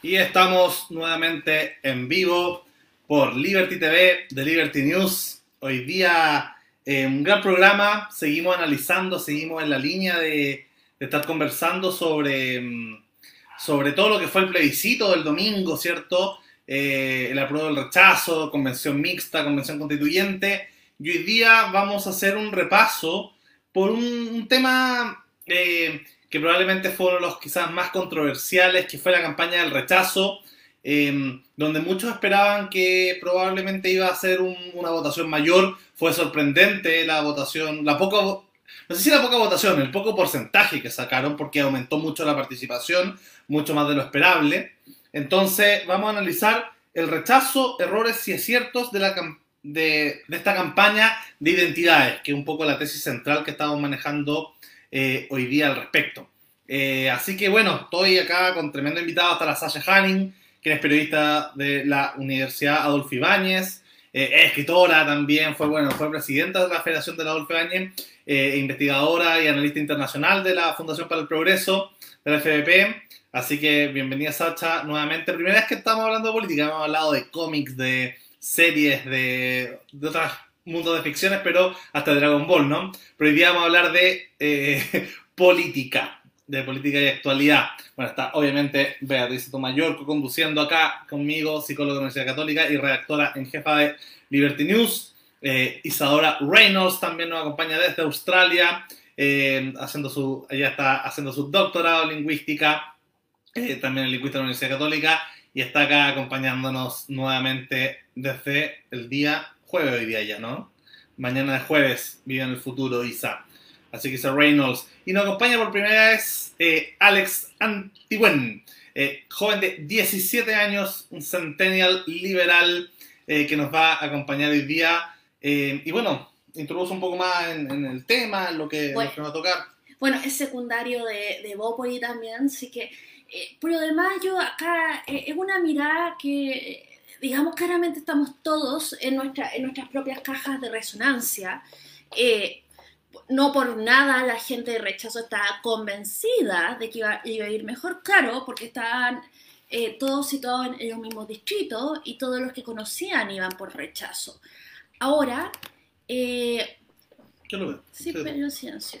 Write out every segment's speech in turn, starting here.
Y estamos nuevamente en vivo por Liberty TV de Liberty News. Hoy día eh, un gran programa, seguimos analizando, seguimos en la línea de, estar conversando sobre, mm, sobre todo lo que fue el plebiscito del domingo, ¿cierto? Eh, el apruebo del rechazo, convención mixta, convención constituyente. Y hoy día vamos a hacer un repaso por un, un tema eh, que probablemente fue uno de los quizás más controversiales, que fue la campaña del rechazo, eh, donde muchos esperaban que probablemente iba a ser un- una votación mayor. Fue sorprendente la votación, la poca, no sé si la poca votación, el poco porcentaje que sacaron, porque aumentó mucho la participación, mucho más de lo esperable. Entonces, vamos a analizar el rechazo, errores y aciertos de, la, de esta campaña de identidades, que es un poco la tesis central que estamos manejando eh, hoy día al respecto. Eh, así que bueno, estoy acá con tremendo invitado, hasta la Sasha Hanning, que es periodista de la Universidad Adolfo Ibáñez, eh, es escritora también, fue, bueno, fue presidenta de la Federación de la Adolfo Ibáñez, eh, investigadora y analista internacional de la Fundación para el Progreso, de la FDP. Así que bienvenida Sacha nuevamente. Primera vez que estamos hablando de política, hemos hablado de cómics, de series, de, otros mundos de ficciones, pero hasta Dragon Ball, ¿no? Pero hoy día vamos a hablar de eh, política, de política y actualidad. Bueno, está obviamente Beatriz Tomayor conduciendo acá conmigo, psicóloga de la Universidad Católica y redactora en jefa de Liberty News. Eh, Isadora Reynolds también nos acompaña desde Australia, eh, haciendo su, ella está haciendo su doctorado en lingüística, eh, también en lingüística de la Universidad Católica, y está acá acompañándonos nuevamente desde el día jueves hoy día ya, ¿no? Mañana de jueves, vive en el futuro Isa. Así que Isa Reynolds. Y nos acompaña por primera vez eh, Alex Antigüen, eh, joven de 17 años, un centennial liberal eh, que nos va a acompañar hoy día. Eh, y bueno, introduce un poco más en, en el tema, en lo que, Bueno. lo que nos va a tocar. Bueno, es secundario de, de Bópoli también, así que, eh, por lo demás, yo acá eh, es una mirada que, digamos, claramente estamos todos en, nuestra, en nuestras propias cajas de resonancia. Eh, no por nada la gente de rechazo está convencida de que iba, iba a ir mejor, claro, porque estaban eh, todos situados en, en los mismos distritos y todos los que conocían iban por rechazo. Ahora, eh, lo veo. Sí, Sí. pero silencio.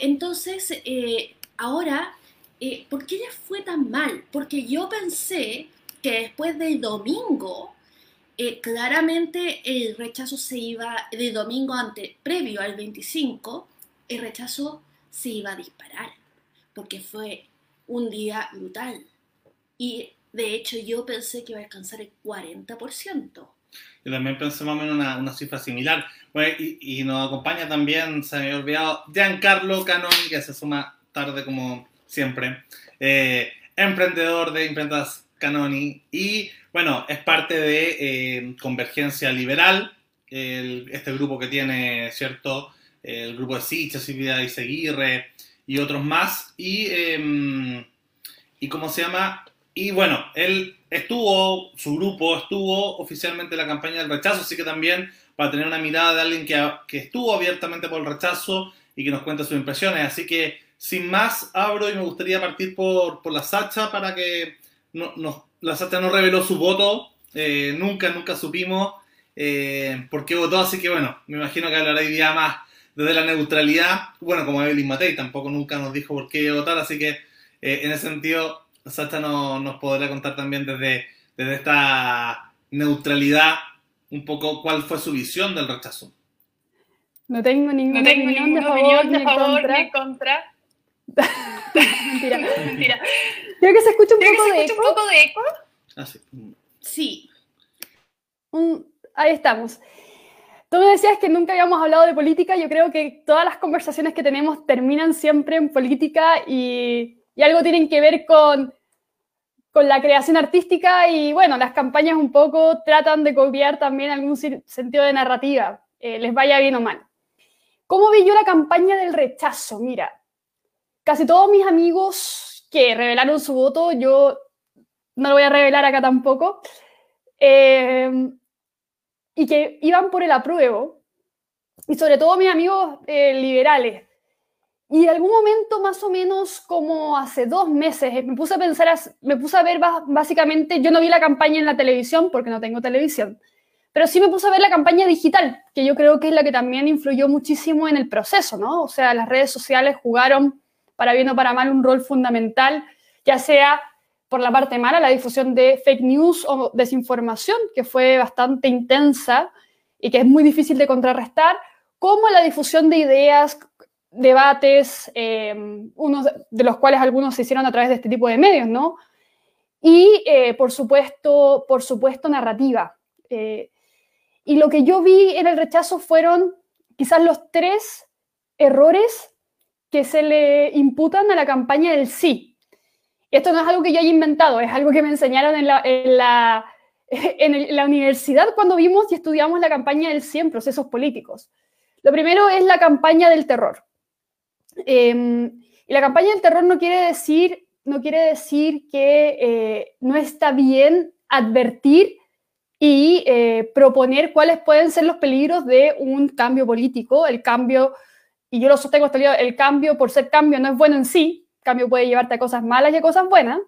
Entonces, eh, ahora, eh, ¿por qué les fue tan mal? Porque yo pensé que después del domingo, eh, claramente el rechazo se iba, del domingo ante, previo al 25, el rechazo se iba a disparar, porque fue un día brutal. Y de hecho yo pensé que iba a alcanzar el 40%. Yo también pensé más o menos una, una cifra similar. Bueno, y, y nos acompaña también, se me había olvidado, Giancarlo Canoni, que se suma tarde como siempre. Eh, emprendedor de imprentas Canoni. Y bueno, es parte de eh, Convergencia Liberal, este grupo que tiene, ¿cierto? El grupo de Sicha, Silvia Iseguirre y otros más. Y, eh, y ¿cómo se llama? Y bueno, él estuvo, su grupo estuvo oficialmente en la campaña del rechazo, así que también para tener una mirada de alguien que, que estuvo abiertamente por el rechazo y que nos cuente sus impresiones. Así que, sin más, abro y me gustaría partir por, por la Sacha para que no, no- la Sacha no reveló su voto, eh, nunca, nunca supimos eh, por qué votó, así que bueno, me imagino que hablará hoy día más desde la neutralidad, bueno, como Evelyn Matei tampoco nunca nos dijo por qué votar, así que eh, en ese sentido Sacha no- nos podrá contar también desde, desde esta neutralidad un poco cuál fue su visión del rechazo. No tengo ninguna No tengo opinión ninguna de favor opinión ni contra. Mentira. Mentira. Creo que se escucha un Creo que poco se de escucha un eco. poco de eco. Así. Sí, Un- Ahí estamos. Tú me decías que nunca habíamos hablado de política. Yo creo que todas las conversaciones que tenemos terminan siempre en política y, y algo tienen que ver con, con la creación artística y bueno, las campañas un poco tratan de copiar también algún sentido de narrativa, eh, les vaya bien o mal. ¿Cómo vi yo la campaña del rechazo? Mira, casi todos mis amigos que revelaron su voto, yo no lo voy a revelar acá tampoco, eh, y que iban por el apruebo, y sobre todo mis amigos eh, liberales. y en algún momento, más o menos como hace dos meses, me puse a pensar, me puse a ver básicamente, yo no vi la campaña en la televisión porque no tengo televisión, pero sí me puse a ver la campaña digital, que yo creo que es la que también influyó muchísimo en el proceso, ¿no? O sea, las redes sociales jugaron, para bien o para mal, un rol fundamental, ya sea por la parte mala, la difusión de fake news o desinformación, que fue bastante intensa y que es muy difícil de contrarrestar, como la difusión de ideas, debates, eh, unos de los cuales algunos se hicieron a través de este tipo de medios, ¿no? Y, eh, por, supuesto, por supuesto, narrativa. Eh, y lo que yo vi en el rechazo fueron quizás los tres errores que se le imputan a la campaña del sí. Esto no es algo que yo haya inventado, es algo que me enseñaron en la, en la, en la universidad cuando vimos y estudiamos la campaña del sí en procesos políticos. Lo primero es la campaña del terror. Em, y la campaña del terror no quiere decir, no quiere decir que eh, no está bien advertir y eh, proponer cuáles pueden ser los peligros de un cambio político. El cambio, y yo lo sostengo hasta el el cambio por ser cambio no es bueno en sí, cambio puede llevarte a cosas malas y a cosas buenas.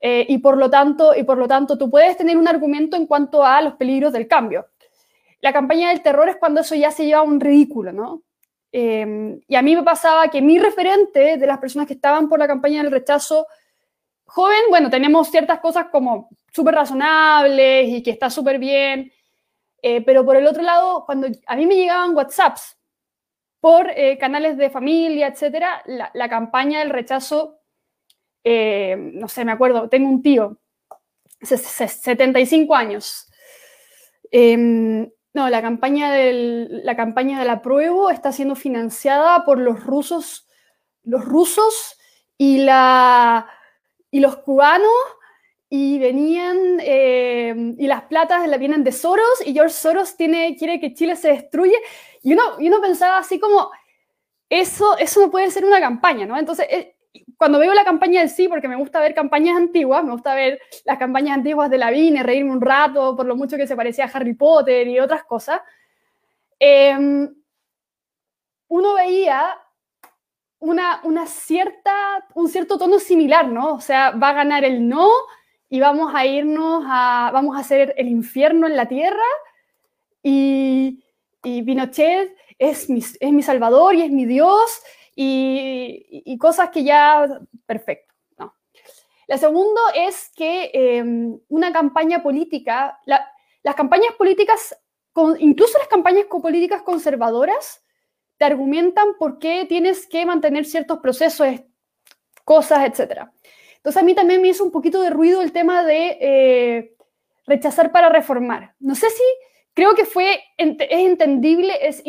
Eh, y, por lo tanto, y por lo tanto, tú puedes tener un argumento en cuanto a los peligros del cambio. La campaña del terror es cuando eso ya se lleva a un ridículo, ¿no? Em, y a mí me pasaba que mi referente de las personas que estaban por la campaña del rechazo joven, bueno, tenemos ciertas cosas como súper razonables y que está súper bien, eh, pero por el otro lado, cuando a mí me llegaban WhatsApps por eh, canales de familia, etcétera, la, campaña del rechazo, eh, no sé, me acuerdo, tengo un tío, 75 años, em, no, la campaña, del, la campaña de la prueba está siendo financiada por los rusos, los rusos y, la, y los cubanos y venían, eh, y las platas la vienen de Soros, y George Soros tiene, quiere que Chile se destruye, y uno, y uno pensaba así como, eso, eso no puede ser una campaña, ¿no? Entonces, eh, cuando veo la campaña del sí, porque me gusta ver campañas antiguas, me gusta ver las campañas antiguas de la Vine, reírme un rato por lo mucho que se parecía a Harry Potter y otras cosas, em, uno veía una, una, cierta, un cierto tono similar, ¿no? O sea, va a ganar el no y vamos a irnos a, vamos a hacer el infierno en la tierra y, y Pinochet es mi, es mi salvador y es mi Dios y, cosas que ya, perfecto. No. La segunda es que em, una campaña política, las campañas políticas, incluso las campañas políticas conservadoras, te argumentan por qué tienes que mantener ciertos procesos, cosas, etc. Entonces a mí también me hizo un poquito de ruido el tema de eh, rechazar para reformar. No sé si creo que fue, es entendible, es,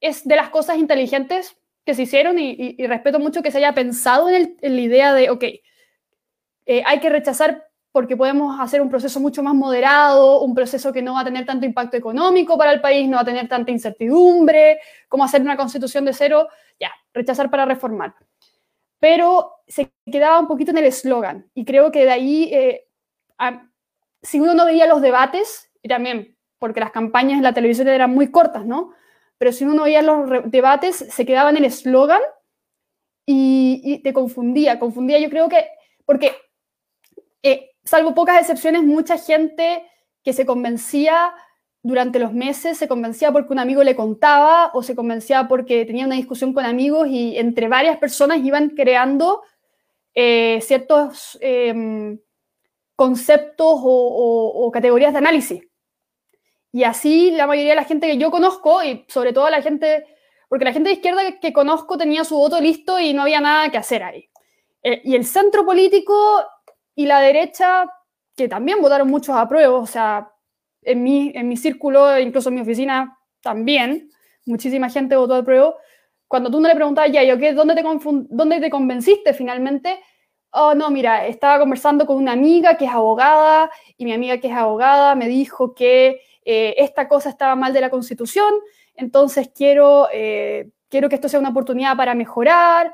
es de las cosas inteligentes que se hicieron y, respeto mucho que se haya pensado en, la idea de, ok, eh, hay que rechazar porque podemos hacer un proceso mucho más moderado, un proceso que no va a tener tanto impacto económico para el país, no va a tener tanta incertidumbre, como hacer una constitución de cero, ya, rechazar para reformar. Pero se quedaba un poquito en el eslogan y creo que de ahí, eh, si uno no veía los debates, y también porque las campañas en la televisión eran muy cortas, ¿no? pero si uno oía los debates, se quedaba en el eslogan y, te confundía, confundía yo creo que, porque eh, salvo pocas excepciones, mucha gente que se convencía durante los meses, se convencía porque un amigo le contaba o se convencía porque tenía una discusión con amigos y entre varias personas iban creando eh, ciertos em, conceptos o categorías de análisis. Y así la mayoría de la gente que yo conozco, y sobre todo la gente, porque la gente de izquierda que, conozco tenía su voto listo y no había nada que hacer ahí. Eh, y el centro político y la derecha, que también votaron muchos a prueba, o sea, en mi, en mi círculo, incluso en mi oficina también, muchísima gente votó a prueba. Cuando tú no le preguntabas, ya, ¿yo qué? ¿Dónde te, ¿Dónde te convenciste finalmente? Oh, no, mira, estaba conversando con una amiga que es abogada y mi amiga que es abogada me dijo que eh, esta cosa estaba mal de la Constitución, entonces quiero, eh, quiero que esto sea una oportunidad para mejorar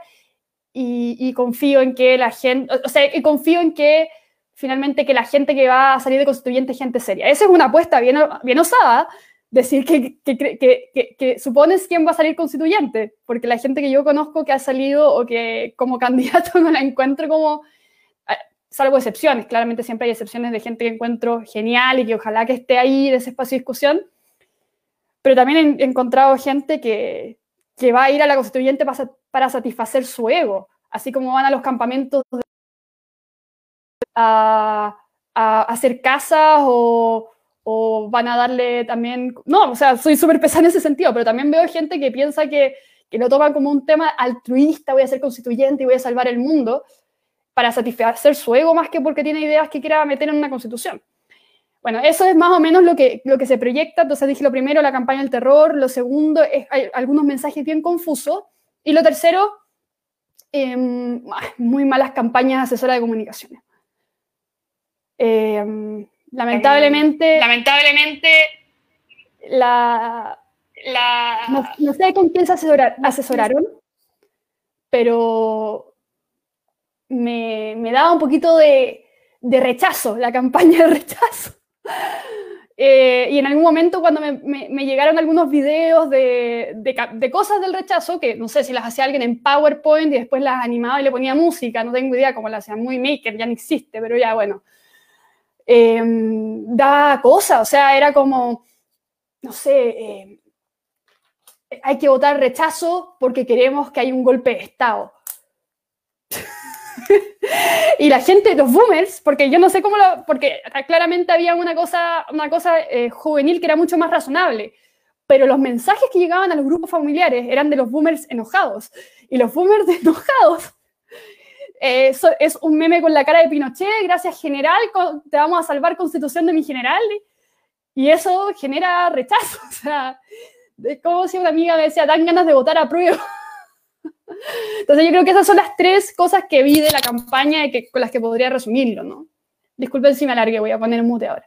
y, confío en que la gente, o sea, y confío en que finalmente que la gente que va a salir de constituyente es gente seria. Esa es una apuesta bien, bien osada, decir que, que, que, supones quién va a salir constituyente, porque la gente que yo conozco que ha salido o que como candidato no la encuentro como, salvo excepciones, claramente siempre hay excepciones de gente que encuentro genial y que ojalá que esté ahí en ese espacio de discusión, pero también he encontrado gente que, va a ir a la constituyente para, satisfacer su ego, así como van a los campamentos a, hacer casas o o van a darle también, no, o sea, soy súper pesada en ese sentido, pero también veo gente que piensa que, que lo toman como un tema altruista, voy a ser constituyente y voy a salvar el mundo, para satisfacer su ego más que porque tiene ideas que quiera meter en una constitución. Bueno, eso es más o menos lo que, lo que se proyecta. Entonces dije lo primero, la campaña del terror. Lo segundo, es, hay algunos mensajes bien confusos. Y lo tercero, em, muy malas campañas asesoras de comunicaciones. Eh, Lamentablemente. lamentablemente. La. la... No, sé con quién se asesoraron, pero me, me, daba un poquito de, de, rechazo, la campaña de rechazo. Eh, y en algún momento cuando me, llegaron algunos videos de, de, cosas del rechazo, que no sé si las hacía alguien en PowerPoint y después las animaba y le ponía música, no tengo idea cómo las hacía, muy maker, ya no existe, pero ya bueno eh, da cosa, o sea, era como, no sé, eh, hay que votar rechazo porque queremos que haya un golpe de Estado. y la gente, los boomers, porque yo no sé cómo lo, porque claramente había una cosa, una cosa eh, juvenil que era mucho más razonable, pero los mensajes que llegaban a los grupos familiares eran de los boomers enojados. Y los boomers enojados eso es un meme con la cara de Pinochet, gracias general, te vamos a salvar constitución de mi general. Y eso genera rechazo. O sea, como si una amiga me decía, dan ganas de votar a prueba. Entonces yo creo que esas son las tres cosas que vi de la campaña y que, con las que podría resumirlo, ¿no? Disculpen si me alargué, voy a poner mute ahora.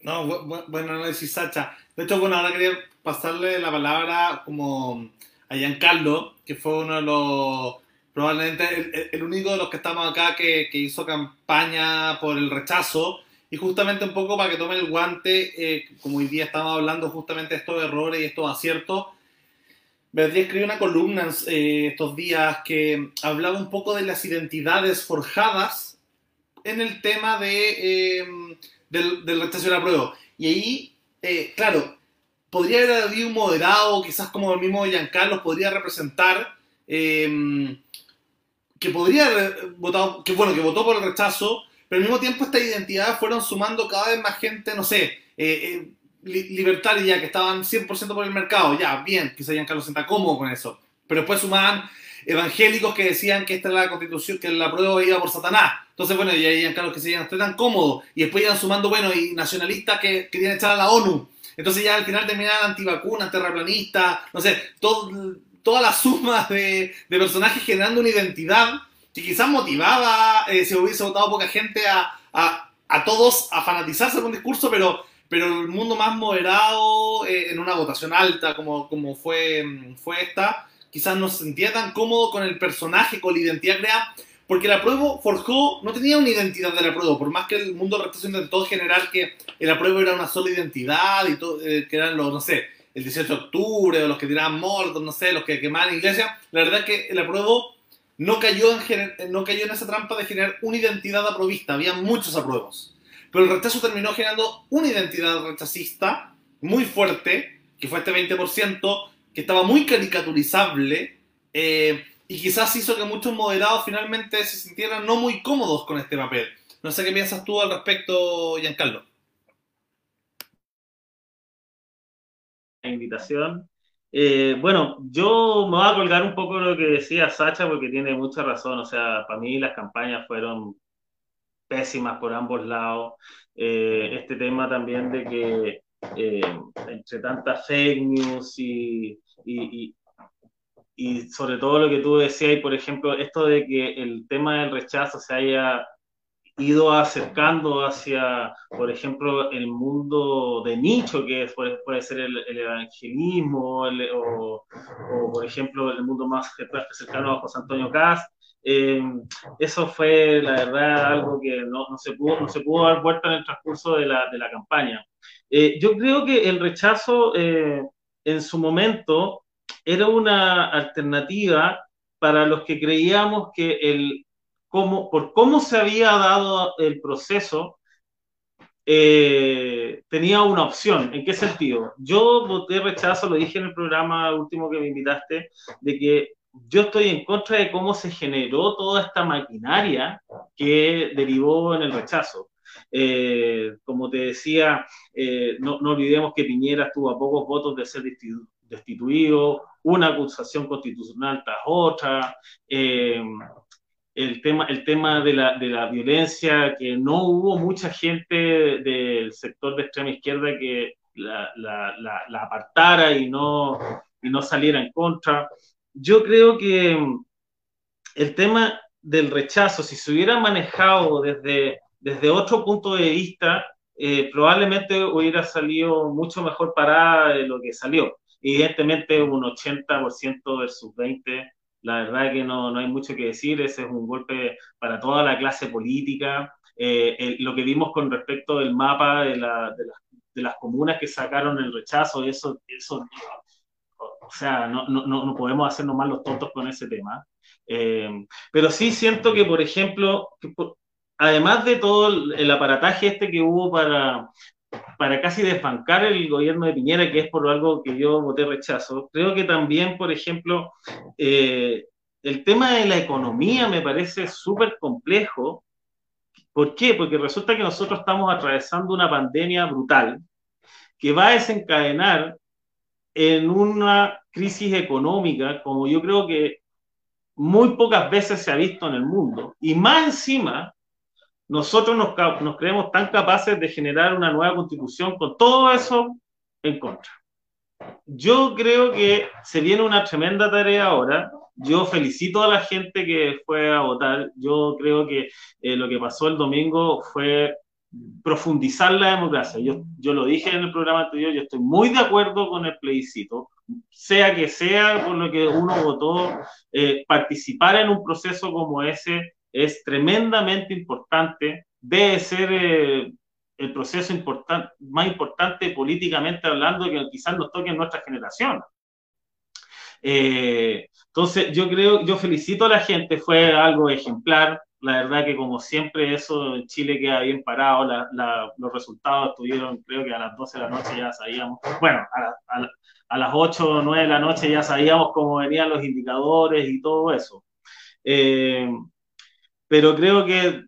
No, bueno, no decís Sacha. De hecho, bueno, ahora quería pasarle la palabra como a Giancarlo, que fue uno de los, probablemente el, único de los que estamos acá que, que, hizo campaña por el rechazo. Y justamente un poco para que tome el guante, eh, como hoy día estamos hablando justamente de estos errores y estos aciertos, Beatriz escribió una columna eh, estos días que hablaba un poco de las identidades forjadas en el tema de, eh, del, del, rechazo la prueba. Y ahí, claro, podría haber habido un moderado, quizás como el mismo Giancarlo, podría representar que podría haber votado, que bueno, que votó por el rechazo, pero al mismo tiempo esta identidad fueron sumando cada vez más gente, no sé, eh, eh, libertaria que estaban 100% por el mercado, ya, bien, quizás Giancarlo se sienta cómodo con eso, pero después sumaban evangélicos que decían que esta era la constitución, que la prueba iba por Satanás. Entonces, bueno, y ahí Giancarlo que se no tan cómodo. Y después iban sumando, bueno, y nacionalistas que querían echar a la ONU. Entonces ya al final terminaban antivacunas, terraplanistas, no sé, todo, toda la suma de, de, personajes generando una identidad que quizás motivaba, eh, si hubiese votado poca gente, a, a, a, todos a fanatizarse con un discurso, pero, pero el mundo más moderado, eh, en una votación alta como, como fue, fue esta, quizás no se sentía tan cómodo con el personaje, con la identidad creada porque la prueba forjó, no tenía una identidad de la prueba, por más que el mundo de de todo general que el prueba era una sola identidad y todo, eh, que eran los, no sé, el 18 de octubre, o los que tiraban mortos, no sé, los que quemaban iglesia, la verdad es que el apruebo no cayó, en, no cayó en esa trampa de generar una identidad aprobista, había muchos apruebos. Pero el rechazo terminó generando una identidad rechazista muy fuerte, que fue este 20%, que estaba muy caricaturizable, eh, y quizás hizo que muchos moderados finalmente se sintieran no muy cómodos con este papel. No sé qué piensas tú al respecto, Giancarlo. La invitación. Eh, bueno, yo me voy a colgar un poco lo que decía Sacha porque tiene mucha razón. O sea, para mí las campañas fueron pésimas por ambos lados. Eh, este tema también de que eh, entre tantas fake news y, y sobre todo lo que tú decías, por ejemplo, esto de que el tema del rechazo se haya ido acercando hacia, por ejemplo, el mundo de nicho, que puede, puede ser el, evangelismo, o, o, por ejemplo, el mundo más cercano a José Antonio Caz, Eh, eso fue, la verdad, algo que no, no, se, pudo, no se pudo dar vuelta en el transcurso de la, de la campaña. Eh, yo creo que el rechazo eh, en su momento era una alternativa para los que creíamos que el, cómo, por cómo se había dado el proceso, eh, tenía una opción. ¿En qué sentido? Yo voté rechazo, lo dije en el programa último que me invitaste, de que yo estoy en contra de cómo se generó toda esta maquinaria que derivó en el rechazo. Eh, como te decía, eh, no, olvidemos que Piñera estuvo a pocos votos de ser destituido, una acusación constitucional tras otra, eh, el tema, el tema de, la, de la violencia, que no hubo mucha gente del sector de extrema izquierda que la, la, la, apartara y no, y no saliera en contra. Yo creo que el tema del rechazo, si se hubiera manejado desde, desde otro punto de vista, eh, probablemente hubiera salido mucho mejor parada de lo que salió. Evidentemente un 80% versus 20% la verdad que no, no, hay mucho que decir, ese es un golpe para toda la clase política. Eh, lo que vimos con respecto del mapa de, la, de, las, de, las, comunas que sacaron el rechazo, eso, eso o sea, no, no, no podemos hacernos mal los tontos con ese tema. Eh, pero sí siento que, por ejemplo, además de todo el, el aparataje este que hubo para, para casi desbancar el gobierno de Piñera, que es por algo que yo voté rechazo, creo que también, por ejemplo, eh, el tema de la economía me parece súper complejo. ¿Por qué? Porque resulta que nosotros estamos atravesando una pandemia brutal que va a desencadenar en una crisis económica como yo creo que muy pocas veces se ha visto en el mundo. Y más encima, nosotros nos, nos, creemos tan capaces de generar una nueva constitución con todo eso en contra. Yo creo que se viene una tremenda tarea ahora. Yo felicito a la gente que fue a votar. Yo creo que eh, lo que pasó el domingo fue profundizar la democracia. Yo, yo lo dije en el programa anterior, yo estoy muy de acuerdo con el plebiscito, sea que sea por lo que uno votó, eh, participar en un proceso como ese es tremendamente importante, debe ser eh, el proceso important, más importante políticamente hablando que quizás nos toque en nuestra generación. Eh, entonces, yo creo, yo felicito a la gente, fue algo ejemplar. La verdad que como siempre eso en Chile queda bien parado, los resultados estuvieron, creo que a las 12 de la noche ya sabíamos, bueno, a, las 8 o 9 de la noche ya sabíamos cómo venían los indicadores y todo eso. Eh, pero creo que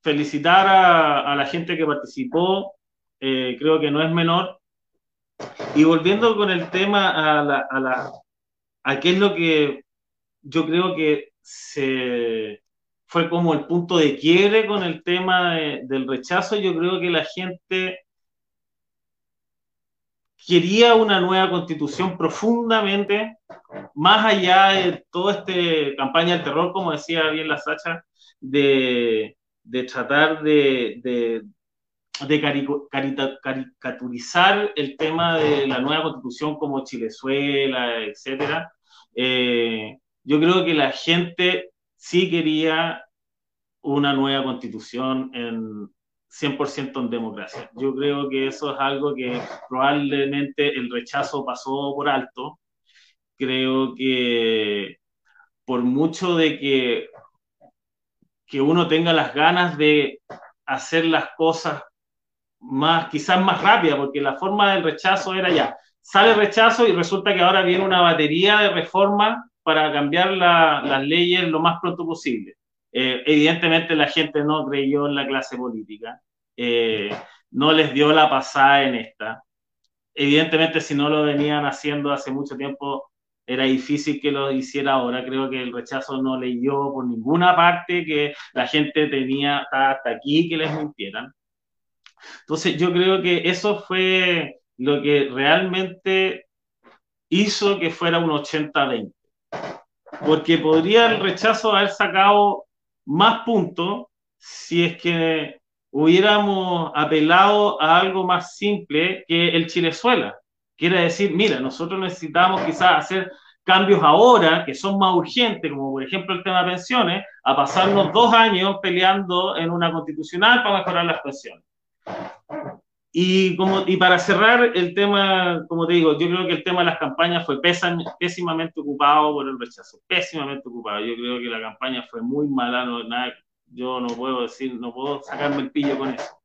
felicitar a, a la gente que participó, eh, creo que no es menor. Y volviendo con el tema a, la, a, la, a qué es lo que yo creo que se fue como el punto de quiebre con el tema de, del rechazo, yo creo que la gente quería una nueva constitución profundamente, más allá de toda esta campaña del terror, como decía bien la Sacha, de, tratar de, caricaturizar el tema de la nueva constitución como Chilezuela, etcétera. Eh, yo creo que la gente sí quería una nueva constitución en 100% en democracia. Yo creo que eso es algo que probablemente el rechazo pasó por alto. Creo que por mucho de que que uno tenga las ganas de hacer las cosas más, quizás más rápida, porque la forma del rechazo era ya, sale rechazo y resulta que ahora viene una batería de reformas para cambiar la, las leyes lo más pronto posible. Eh, evidentemente la gente no creyó en la clase política, eh, no les dio la pasada en esta. Evidentemente si no lo venían haciendo hace mucho tiempo, era difícil que lo hiciera ahora. Creo que el rechazo no leyó por ninguna parte que la gente tenía hasta aquí que les mintieran. Entonces yo creo que eso fue lo que realmente hizo que fuera un 80-20. Porque podría el rechazo haber sacado más puntos si es que hubiéramos apelado a algo más simple que el Chilezuela. Quiere decir, mira, nosotros necesitamos quizás hacer cambios ahora que son más urgentes, como por ejemplo el tema de pensiones, a pasarnos dos años peleando en una constitucional para mejorar las pensiones. Y, como, y para cerrar el tema, como te digo, yo creo que el tema de las campañas fue pésimamente ocupado por el rechazo, pésimamente ocupado. Yo creo que la campaña fue muy mala, no, nada, yo no puedo decir, no puedo sacarme el pillo con eso.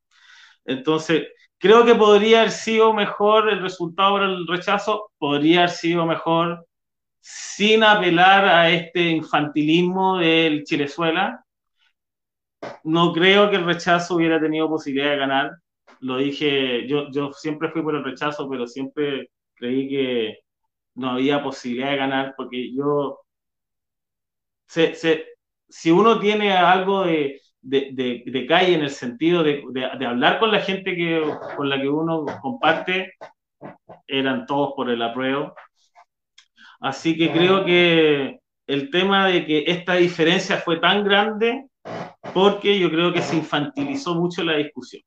Entonces, creo que podría haber sido mejor el resultado por el rechazo, podría haber sido mejor sin apelar a este infantilismo del Chilezuela. No creo que el rechazo hubiera tenido posibilidad de ganar lo dije, yo, yo siempre fui por el rechazo, pero siempre creí que no había posibilidad de ganar, porque yo, se, se, si uno tiene algo de, de, de, calle en el sentido de, de, hablar con la gente que, con la que uno comparte, eran todos por el apruebo. Así que creo que el tema de que esta diferencia fue tan grande porque yo creo que se infantilizó mucho la discusión.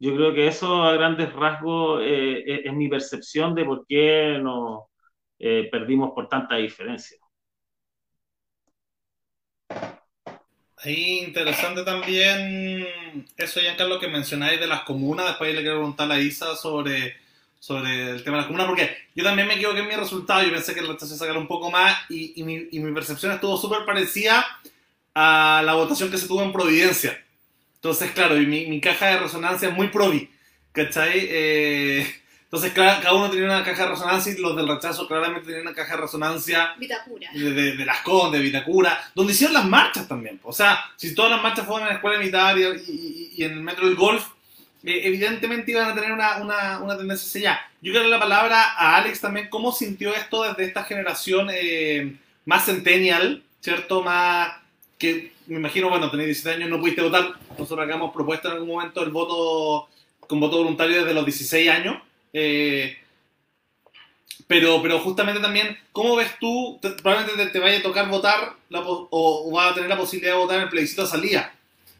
Yo creo que eso a grandes rasgos eh, eh, es mi percepción de por qué nos eh, perdimos por tanta diferencia. Ahí interesante también eso, Giancarlo, que mencionáis de las comunas. Después le quiero preguntar a Isa sobre, sobre el tema de las comunas, porque yo también me equivoqué en mi resultado. Yo pensé que rechazo se sacar un poco más y, y, mi, y mi percepción estuvo súper parecida a la votación que se tuvo en Providencia entonces, claro, y mi, mi caja de resonancia es muy provi, ¿cachai? Eh, entonces, cada, uno tenía una caja de resonancia y los del rechazo claramente tenían una caja de resonancia. Vitacura. De, de, Las Condes, Vitacura, donde hicieron las marchas también. O sea, si todas las marchas fueron en la escuela militar y, y, en el metro del golf, eh, evidentemente iban a tener una, una, una tendencia hacia allá. Yo quiero darle la palabra a Alex también, cómo sintió esto desde esta generación eh, más centennial, ¿cierto? Más que me imagino, bueno, tenéis 17 años, no pudiste votar. Nosotros acá hemos propuesto en algún momento el voto con voto voluntario desde los 16 años. Eh, pero, pero justamente también, ¿cómo ves tú? probablemente te, vaya a tocar votar o, o vas a tener la posibilidad de votar en el plebiscito de salida.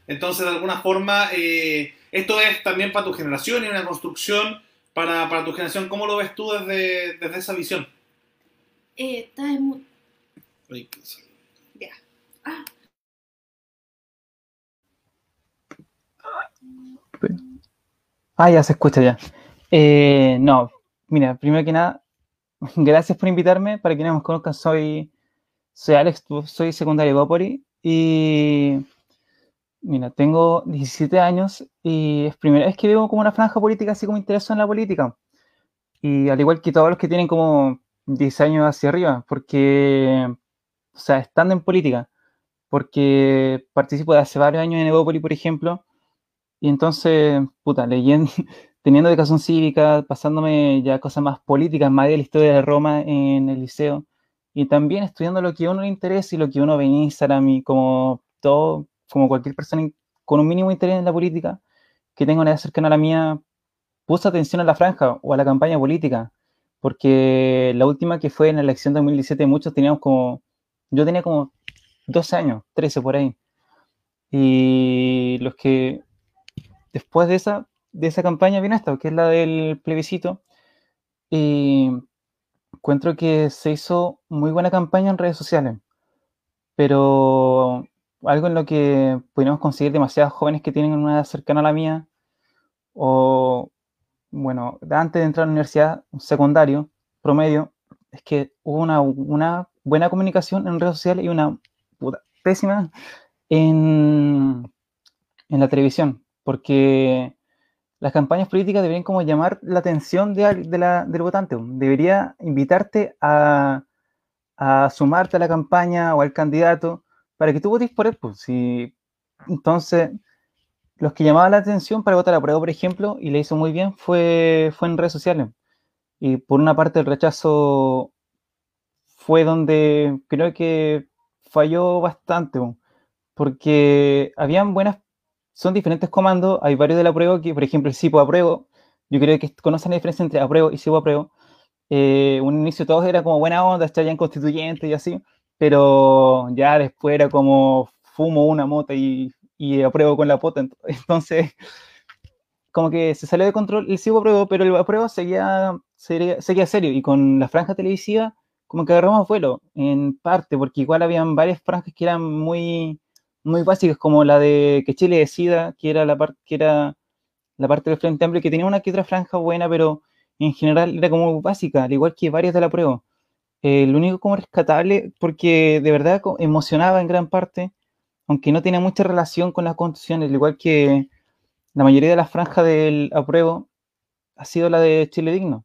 Entonces, de alguna forma, eh, esto es también para tu generación y una construcción para, para, tu generación. ¿Cómo lo ves tú desde, desde esa visión? Eh, está en... Ya. Ah. Ah, ya se escucha ya. Eh, no, mira, primero que nada, gracias por invitarme. Para quienes me conozcan, soy, soy Alex, soy secundario Vopori y mira, tengo 17 años y es primera vez que veo como una franja política así como intereso en la política. Y al igual que todos los que tienen como 10 años hacia arriba, porque, o sea, estando en política, porque participo de hace varios años en Evópoli, por ejemplo, y entonces, puta, leyendo, teniendo educación cívica, pasándome ya cosas más políticas, más de la historia de Roma en el liceo, y también estudiando lo que a uno le interesa y lo que uno ve en Instagram y como todo, como cualquier persona con un mínimo interés en la política, que tenga una edad cercana a la mía, puse atención a la franja o a la campaña política, porque la última que fue en la elección de 2017, muchos teníamos como, yo tenía como 12 años, 13 por ahí, y los que después de esa, de esa campaña viene esta, que es la del plebiscito. Y encuentro que se hizo muy buena campaña en redes sociales, pero algo en lo que pudimos conseguir demasiados jóvenes que tienen una edad cercana a la mía, o bueno, antes de entrar a la universidad, secundario, promedio, es que hubo una, una buena comunicación en redes sociales y una pésima en, en la televisión porque las campañas políticas deberían como llamar la atención de, la, del votante, debería invitarte a, a, sumarte a la campaña o al candidato para que tú votes por él. Pues, si, entonces, los que llamaban la atención para votar a prueba, por ejemplo, y le hizo muy bien, fue, fue en redes sociales. Y por una parte el rechazo fue donde creo que falló bastante, porque habían buenas son diferentes comandos, hay varios de la prueba que, por ejemplo, el SIPO apruebo, yo creo que conocen la diferencia entre apruebo y SIPO apruebo. Eh, un inicio todos era como buena onda, en constituyente y así, pero ya después era como fumo una mota y, y apruebo con la pota, entonces como que se salió de control el SIPO apruebo, pero el apruebo seguía, seguía, seguía serio. Y con la franja televisiva como que agarramos vuelo, en parte, porque igual habían varias franjas que eran muy, muy básicas, como la de que Chile decida, que era la parte que era la parte del Frente Amplio, que tenía una que otra franja buena, pero en general era como básica, al igual que varias de la prueba. Eh, lo único como rescatable, porque de verdad emocionaba en gran parte, aunque no tenía mucha relación con las constituciones, al igual que la mayoría de las franjas del apruebo ha sido la de Chile Digno.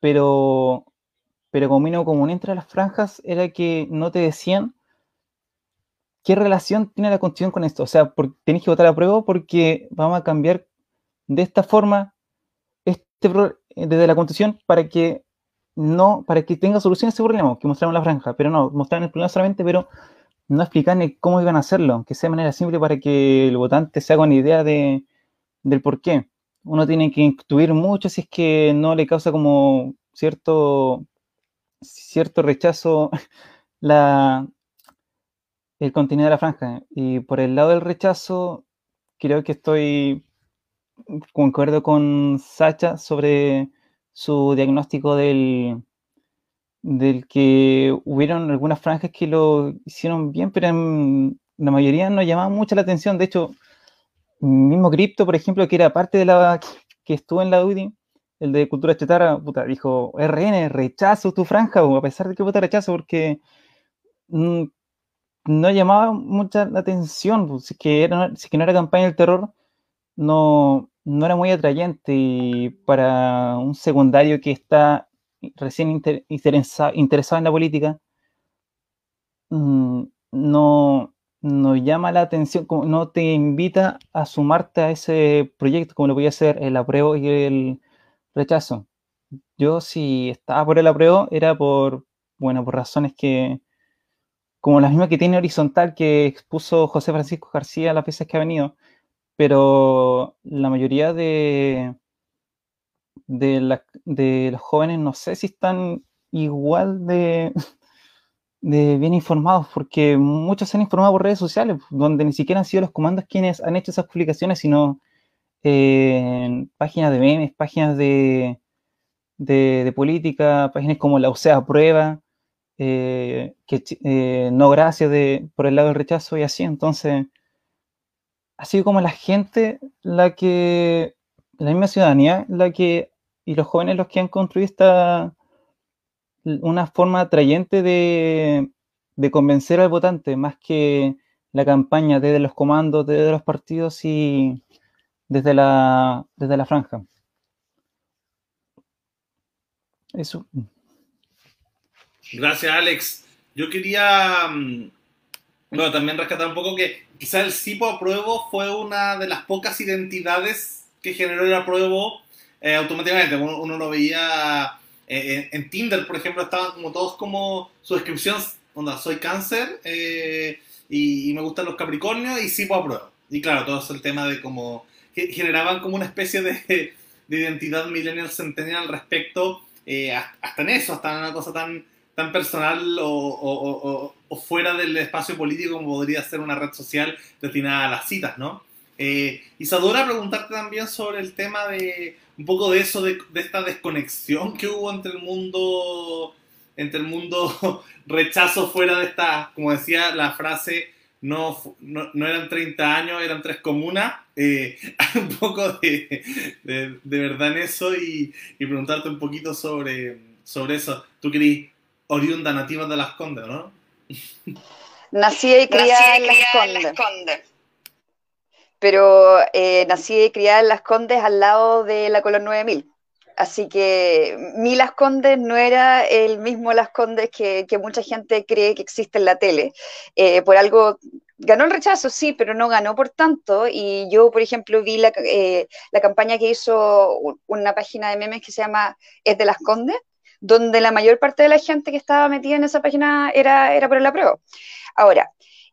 Pero, pero como mínimo común entre las franjas era que no te decían qué relación tiene la constitución con esto. O sea, por, tenés que votar a prueba porque vamos a cambiar de esta forma este, desde la constitución para que no, para que tenga solución a ese problema, que mostraron la franja, pero no, mostraron el problema solamente, pero no explican cómo iban a hacerlo, que sea de manera simple para que el votante se haga una idea de, del por qué. Uno tiene que intuir mucho si es que no le causa como cierto, cierto rechazo la, el contenido de la franja. Y por el lado del rechazo, creo que estoy concuerdo con Sacha sobre su diagnóstico del, del que hubieron algunas franjas que lo hicieron bien, pero la mayoría no llamaban mucho la atención. De hecho, mismo Crypto, por ejemplo, que era parte de la que estuvo en la UDI, el de Cultura Chetarra, puta, dijo, RN, rechazo tu franja, a pesar de que vota rechazo, porque mm, no llamaba mucha la atención, pues, si, que era, si que no era campaña del terror, no, no era muy atrayente para un secundario que está recién interesado en la política, mm, no, no llama la atención, no te invita a sumarte a ese proyecto como lo podía hacer el apruebo y el rechazo. Yo si estaba por el apruebo era por, bueno, por razones que, como las mismas que tiene horizontal que expuso José Francisco García las veces que ha venido, pero la mayoría de, de, los jóvenes no sé si están igual de, bien informados, porque muchos se han informado por redes sociales, donde ni siquiera han sido los comandos quienes han hecho esas publicaciones, sino en páginas de memes, páginas de, de, política, páginas como la OCEA Prueba, eh, que, eh, no gracias de, por el lado del rechazo y así. Entonces, ha sido como la gente la que, la misma ciudadanía, la que, y los jóvenes los que han construido esta, una forma atrayente de, de convencer al votante, más que la campaña desde los comandos, desde los partidos y desde la, desde la franja. Eso. Gracias, Alex. Yo quería, mm, bueno, también rescatar un poco que quizá el Sipo apruebo fue una de las pocas identidades que generó el apruebo eh, automáticamente. Uno, lo veía eh, en, Tinder, por ejemplo, estaban como todos como su onda, soy cáncer eh, y, me gustan los capricornios y Sipo apruebo. Y claro, todo es el tema de cómo generaban como una especie de, de identidad millennial centennial al respecto, hasta en eso, hasta en una cosa tan tan personal o, fuera del espacio político como podría ser una red social destinada a las citas, ¿no? Eh, Isadora, preguntarte también sobre el tema de un poco de eso, de, esta desconexión que hubo entre el mundo, entre el mundo rechazo fuera de esta, como decía la frase, no, no, eran 30 años, eran tres comunas. Eh, un poco de, de, verdad en eso y, y, preguntarte un poquito sobre, sobre eso. ¿Tú querías oriunda nativa de Las Condes, ¿no? Nacida y criada en Las Condes. Pero eh, nací y criada en Las Condes al lado de la Colón 9000. Así que mi Las Condes no era el mismo Las Condes que, mucha gente cree que existe en la tele. Eh, por algo ganó el rechazo, sí, pero no ganó por tanto. Y yo, por ejemplo, vi la, eh, la campaña que hizo una página de memes que se llama Es de Las Condes, donde la mayor parte de la gente que estaba metida en esa página era, era por el apruebo. Ahora,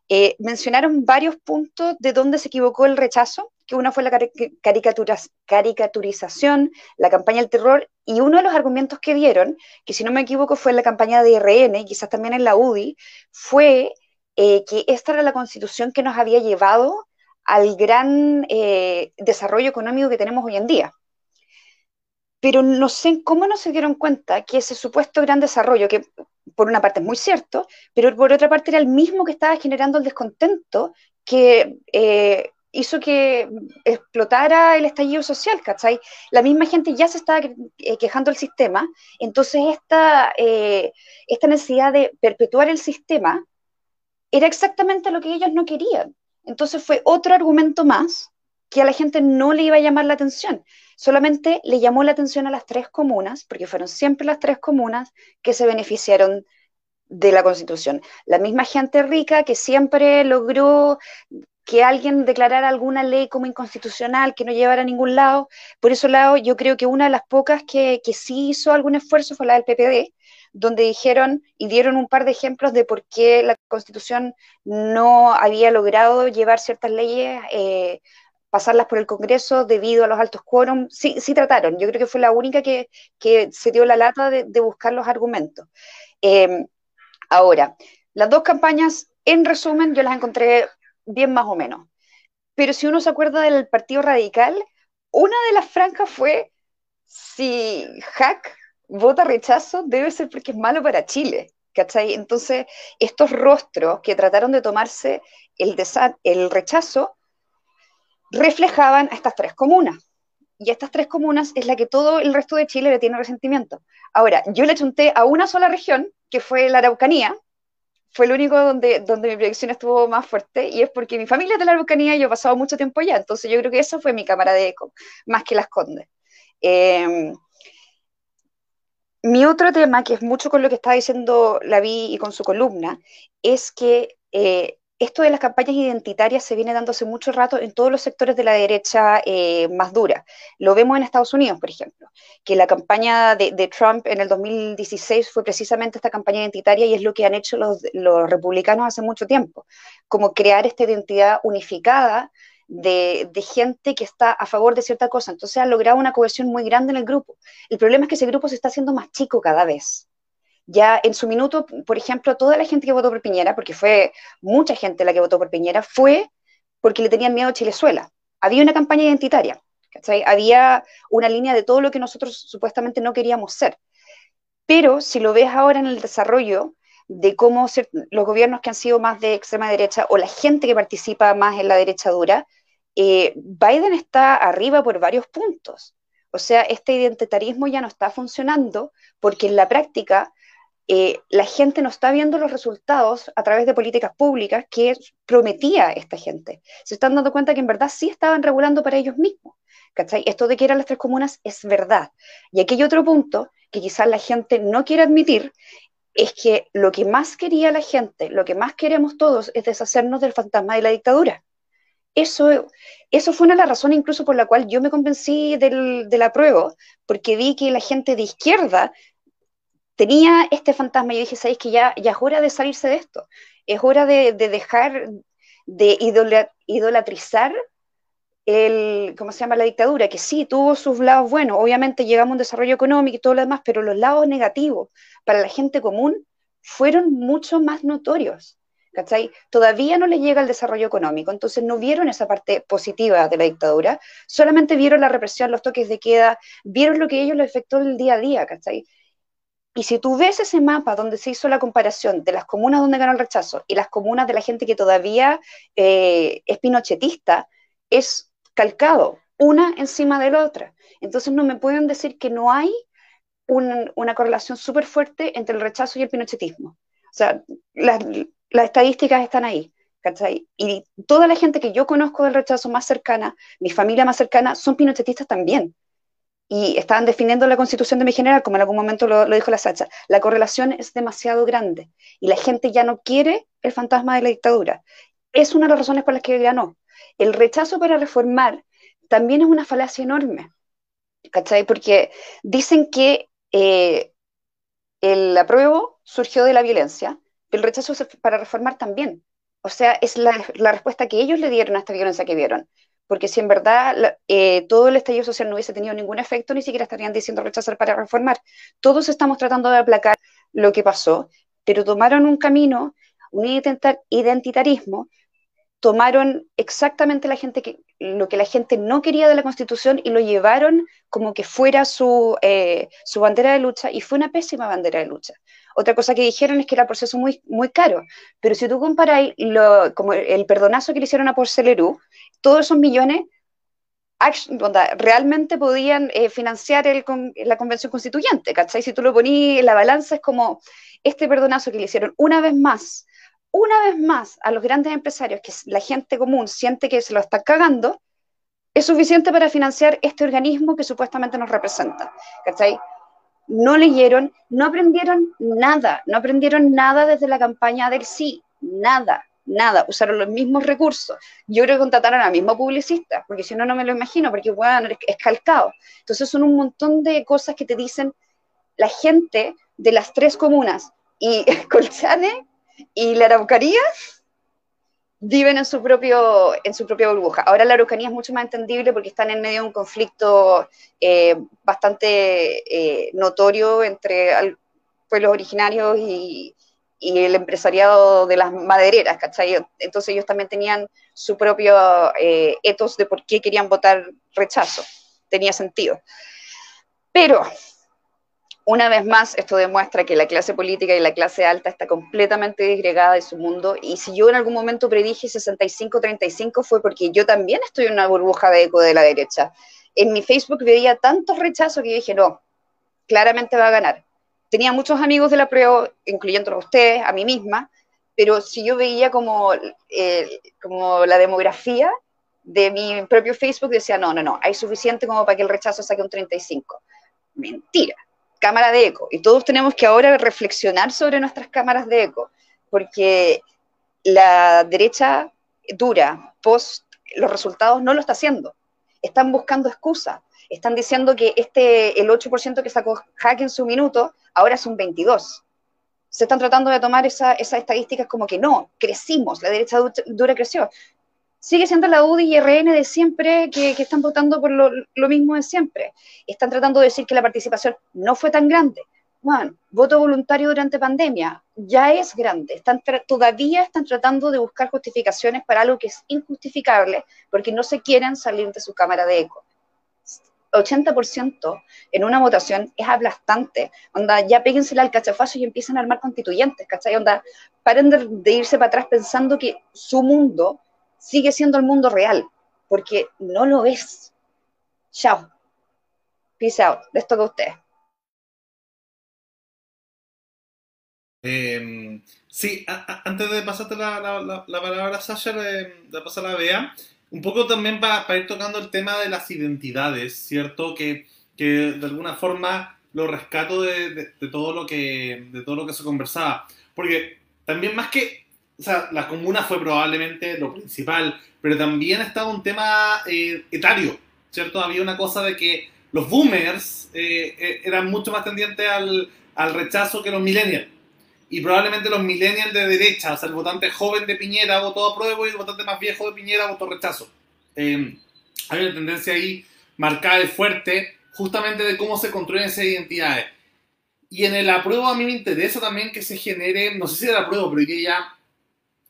eh, mencionaron varios puntos de donde se equivocó el rechazo, que una fue la caricaturización, la campaña del terror, y uno de los argumentos que dieron, que si no me equivoco fue en la campaña de RN, quizás también en la UDI, fue eh, que esta era la constitución que nos había llevado al gran eh, desarrollo económico que tenemos hoy en día pero no sé cómo no se dieron cuenta que ese supuesto gran desarrollo, que por una parte es muy cierto, pero por otra parte era el mismo que estaba generando el descontento que eh, hizo que explotara el estallido social, ¿cachai? La misma gente ya se estaba eh, quejando del sistema, entonces esta, eh, esta necesidad de perpetuar el sistema era exactamente lo que ellos no querían. Entonces fue otro argumento más que a la gente no le iba a llamar la atención. Solamente le llamó la atención a las tres comunas, porque fueron siempre las tres comunas que se beneficiaron de la Constitución. La misma gente rica que siempre logró que alguien declarara alguna ley como inconstitucional, que no llevara a ningún lado. Por eso lado, yo creo que una de las pocas que, que sí hizo algún esfuerzo fue la del PPD, donde dijeron y dieron un par de ejemplos de por qué la Constitución no había logrado llevar ciertas leyes, eh, pasarlas por el Congreso debido a los altos quórum. Sí, sí trataron, yo creo que fue la única que, que se dio la lata de, buscar los argumentos. Eh, ahora, las dos campañas, en resumen, yo las encontré bien más o menos. Pero si uno se acuerda del Partido Radical, una de las franjas fue si Hack vota rechazo, debe ser porque es malo para Chile. ¿cachai? Entonces, estos rostros que trataron de tomarse el, el rechazo reflejaban a estas tres comunas. Y estas tres comunas es la que todo el resto de Chile le tiene resentimiento. Ahora, yo le chunté a una sola región, que fue la Araucanía, fue el único donde, donde mi proyección estuvo más fuerte y es porque mi familia es de la Araucanía y yo he pasado mucho tiempo allá, entonces yo creo que eso fue mi cámara de eco, más que las Condes. Eh, mi otro tema, que es mucho con lo que estaba diciendo la vi y con su columna, es que eh, esto de las campañas identitarias se viene dando hace mucho rato en todos los sectores de la derecha eh, más dura. Lo vemos en Estados Unidos, por ejemplo, que la campaña de, Trump en el 2016 fue precisamente esta campaña identitaria y es lo que han hecho los, republicanos hace mucho tiempo, como crear esta identidad unificada de, de, gente que está a favor de cierta cosa. Entonces han logrado una cohesión muy grande en el grupo. El problema es que ese grupo se está haciendo más chico cada vez ya en su minuto, por ejemplo, toda la gente que votó por Piñera, porque fue mucha gente la que votó por Piñera, fue porque le tenían miedo a Chilezuela. Había una campaña identitaria, había una línea de todo lo que nosotros supuestamente no queríamos ser. Pero si lo ves ahora en el desarrollo de cómo los gobiernos que han sido más de extrema derecha o la gente que participa más en la derecha dura, eh, Biden está arriba por varios puntos. O sea, este identitarismo ya no está funcionando porque en la práctica eh, la gente no está viendo los resultados a través de políticas públicas que prometía esta gente. Se están dando cuenta que en verdad sí estaban regulando para ellos mismos. ¿cachai? Esto de que eran las tres comunas es verdad. Y aquí hay otro punto que quizás la gente no quiere admitir, es que lo que más quería la gente, lo que más queremos todos, es deshacernos del fantasma de la dictadura. Eso, eso fue una de las razones incluso por la cual yo me convencí del, del apruebo, porque vi que la gente de izquierda tenía este fantasma y dije, ¿sabéis que ya, ya es hora de salirse de esto? Es hora de, dejar de idolatrizar el, ¿cómo se llama? La dictadura, que sí, tuvo sus lados buenos, obviamente llegamos a un desarrollo económico y todo lo demás, pero los lados negativos para la gente común fueron mucho más notorios. ¿cachai? Todavía no les llega el desarrollo económico, entonces no vieron esa parte positiva de la dictadura, solamente vieron la represión, los toques de queda, vieron lo que ellos les afectó el día a día, ¿cachai? Y si tú ves ese mapa donde se hizo la comparación de las comunas donde ganó el rechazo y las comunas de la gente que todavía eh, es pinochetista, es calcado una encima de la otra. Entonces no me pueden decir que no hay una correlación súper fuerte entre el rechazo y el pinochetismo. O sea, las, las estadísticas están ahí. ¿cachai? Y toda la gente que yo conozco del rechazo más cercana, mi familia más cercana, son pinochetistas también y estaban definiendo la constitución de mi general, como en algún momento lo, dijo la Sacha, la correlación es demasiado grande y la gente ya no quiere el fantasma de la dictadura. Es una de las razones por las que ganó. El rechazo para reformar también es una falacia enorme, ¿cachai? Porque dicen que eh, el apruebo surgió de la violencia, pero el rechazo para reformar también. O sea, es la, la respuesta que ellos le dieron a esta violencia que vieron porque si en verdad eh, todo el estallido social no hubiese tenido ningún efecto, ni siquiera estarían diciendo rechazar para reformar. Todos estamos tratando de aplacar lo que pasó, pero tomaron un camino, un identitarismo, tomaron exactamente la gente que, lo que la gente no quería de la Constitución y lo llevaron como que fuera su, eh, su bandera de lucha y fue una pésima bandera de lucha. Otra cosa que dijeron es que era proceso muy, muy caro. Pero si tú comparas como el perdonazo que le hicieron a Porcelerú, todos esos millones realmente podían eh, financiar el, la convención constituyente, ¿cachai? Si tú lo ponías en la balanza, es como este perdonazo que le hicieron una vez más, una vez más a los grandes empresarios, que la gente común siente que se lo está cagando, es suficiente para financiar este organismo que supuestamente nos representa, ¿cachai? No leyeron, no aprendieron nada, no aprendieron nada desde la campaña del sí, nada, nada, usaron los mismos recursos. Yo creo que contrataron al mismo publicista, porque si no, no me lo imagino, porque bueno, es calcado. Entonces son un montón de cosas que te dicen la gente de las tres comunas, y Colchane y la Araucanía viven en su, propio, en su propia burbuja. Ahora la Araucanía es mucho más entendible porque están en medio de un conflicto eh, bastante eh, notorio entre pueblos originarios y, y el empresariado de las madereras, ¿cachai? Entonces ellos también tenían su propio eh, etos de por qué querían votar rechazo. Tenía sentido. Pero, una vez más, esto demuestra que la clase política y la clase alta está completamente disgregada de su mundo. Y si yo en algún momento predije 65-35 fue porque yo también estoy en una burbuja de eco de la derecha. En mi Facebook veía tantos rechazos que yo dije, no, claramente va a ganar tenía muchos amigos de la prueba, incluyendo a ustedes, a mí misma, pero si yo veía como, eh, como la demografía de mi propio Facebook, decía, no, no, no, hay suficiente como para que el rechazo saque un 35. Mentira, cámara de eco. Y todos tenemos que ahora reflexionar sobre nuestras cámaras de eco, porque la derecha dura, post los resultados, no lo está haciendo. Están buscando excusas están diciendo que este, el 8% que sacó Hack en su minuto, ahora es un 22%. Se están tratando de tomar esas estadísticas como que no, crecimos, la derecha dura creció. Sigue siendo la UDI y RN de siempre que, están votando por lo, mismo de siempre. Están tratando de decir que la participación no fue tan grande. Bueno, voto voluntario durante pandemia ya es grande. Están todavía están tratando de buscar justificaciones para algo que es injustificable porque no se quieren salir de su cámara de eco. 80% en una votación es aplastante. Onda, ya péguensela al cachafazo y empiezan a armar constituyentes, ¿cachai? Onda, paren de, irse para atrás pensando que su mundo sigue siendo el mundo real, porque no lo es. Chao. Peace out. Les toca a ustedes. Em, sí, antes de pasarte la, palabra a Sasha, de, de pasar a Bea, un poco también para, ir tocando el tema de las identidades, ¿cierto? Que, que de alguna forma lo rescato de, todo lo que, de todo lo que se conversaba. Porque también más que, o sea, la comuna fue probablemente lo principal, pero también estaba un tema eh, etario, ¿cierto? Había una cosa de que los boomers eh, eh, eran mucho más tendientes al, al rechazo que los millennials y probablemente los millennials de derecha, o sea, el votante joven de Piñera votó a prueba y el votante más viejo de Piñera votó rechazo. Eh, hay una tendencia ahí marcada y fuerte justamente de cómo se construyen esas identidades. Y en el apruebo a mí me interesa también que se genere, no sé si era apruebo, pero ya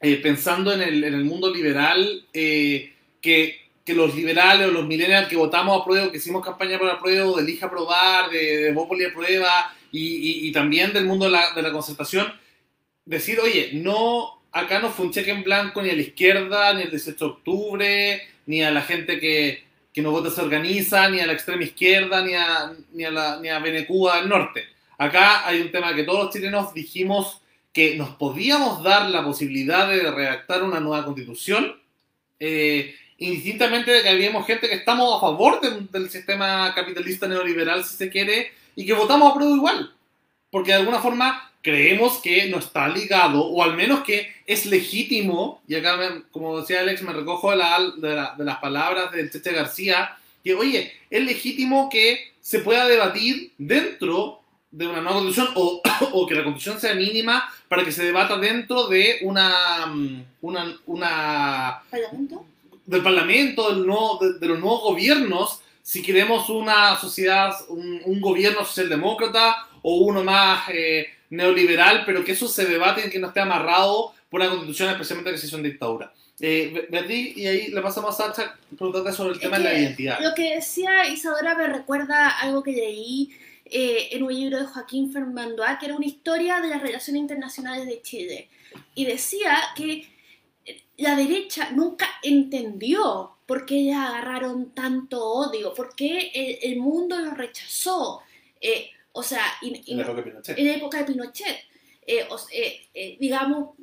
eh, pensando en el, en el, mundo liberal, eh, que, que, los liberales o los millennials que votamos a prueba, que hicimos campaña por apruebo, de elija aprobar, de, de Bópoli a prueba, y, también del mundo de la, de la, concertación, decir, oye, no, acá no fue un cheque en blanco ni a la izquierda, ni el 18 de octubre, ni a la gente que, que no vota se organiza, ni a la extrema izquierda, ni a, ni a, la, ni a del norte. Acá hay un tema que todos los chilenos dijimos que nos podíamos dar la posibilidad de redactar una nueva constitución, eh, indistintamente de que habíamos gente que estamos a favor del sistema capitalista neoliberal, si se quiere, y que votamos a prueba igual. Porque de alguna forma creemos que no está ligado, o al menos que es legítimo, y acá, como decía Alex, me recojo de, las palabras del Cheche García, que oye, es legítimo que se pueda debatir dentro de una nueva constitución o, o, que la constitución sea mínima para que se debata dentro de una, mm, una, una ¿Parlamento? del parlamento del nuevo, de, los nuevos gobiernos si queremos una sociedad, un, gobierno socialdemócrata o uno más eh, neoliberal, pero que eso se debate y que no esté amarrado por una constitución, especialmente que se hizo en dictadura. Eh, y ahí le pasamos a Sacha preguntarte sobre el tema de la identidad. Lo que decía Isadora me recuerda algo que leí eh, en un libro de Joaquín Fernandoa, que era una historia de las relaciones internacionales de Chile. Y decía que la derecha nunca entendió por qué ellas agarraron tanto odio, por qué el, mundo los rechazó. Eh, o sea, en, la época de Pinochet. En la época de Pinochet. Eh, eh, digamos,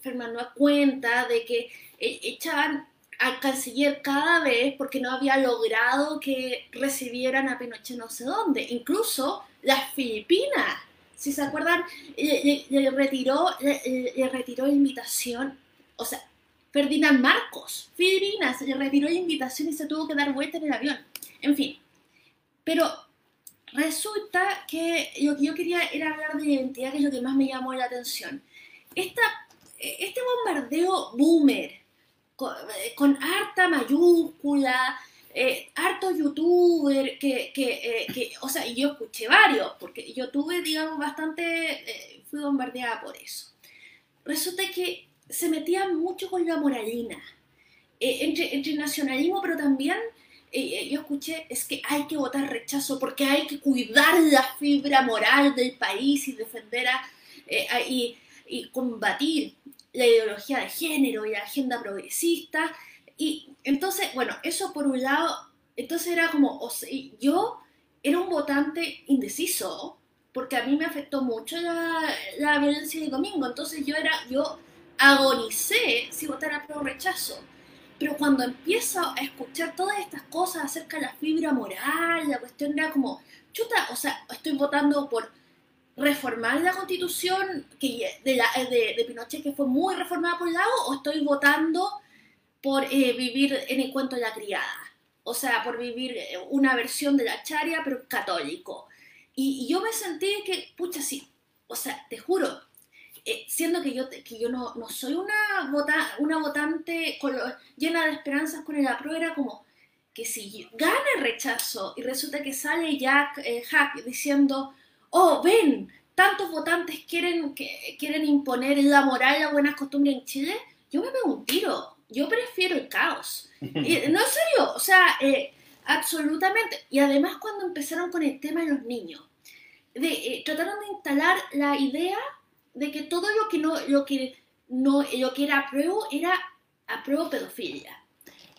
Fernando cuenta de que echaban al canciller cada vez porque no había logrado que recibieran a Pinochet no sé dónde. Incluso las Filipinas, si se acuerdan, le, retiró, le, retiró la invitación o sea, Ferdinand Marcos, Filipinas, le retiró la invitación y se tuvo que dar vuelta en el avión. En fin, pero resulta que lo que yo quería era hablar de identidad, que es lo que más me llamó la atención. Esta, este bombardeo boomer, con, harta mayúscula, eh, harto youtuber, que, que, eh, que, o sea, yo escuché varios, porque yo tuve, digamos, bastante, eh, fui bombardeada por eso. Resulta que se metía mucho con la moralina, eh, entre, entre, nacionalismo, pero también eh, eh, yo escuché, es que hay que votar rechazo porque hay que cuidar la fibra moral del país y defender a, y, y, combatir la ideología de género y la agenda progresista. Y entonces, bueno, eso por un lado, entonces era como, yo era un votante indeciso, porque a mí me afectó mucho la, la violencia del domingo, entonces yo era, yo agonicé si votara pro rechazo. Pero cuando empiezo a escuchar todas estas cosas acerca de la fibra moral, la cuestión era como, chuta, o sea, estoy votando por reformar la constitución que de, la, de, Pinochet que fue muy reformada por el lado, o estoy votando por eh, vivir en el cuento de la criada. O sea, por vivir eh, una versión de la charia, pero católico. Y, y yo me sentí que, pucha, sí, o sea, te juro, eh, siendo que yo, que yo no, no soy una, vota, una votante llena de esperanzas con el apruebo, era como que si gana el rechazo y resulta que sale Jack eh, Hack diciendo, oh, ven, tantos votantes quieren, que, quieren imponer la moral y la buena costumbre en Chile, yo me pego un tiro, yo prefiero el caos. no, en serio, o sea, eh, absolutamente. Y además cuando empezaron con el tema de los niños, de, trataron de instalar la idea de que todo lo que no, lo que no, lo que era apruebo era apruebo pedofilia.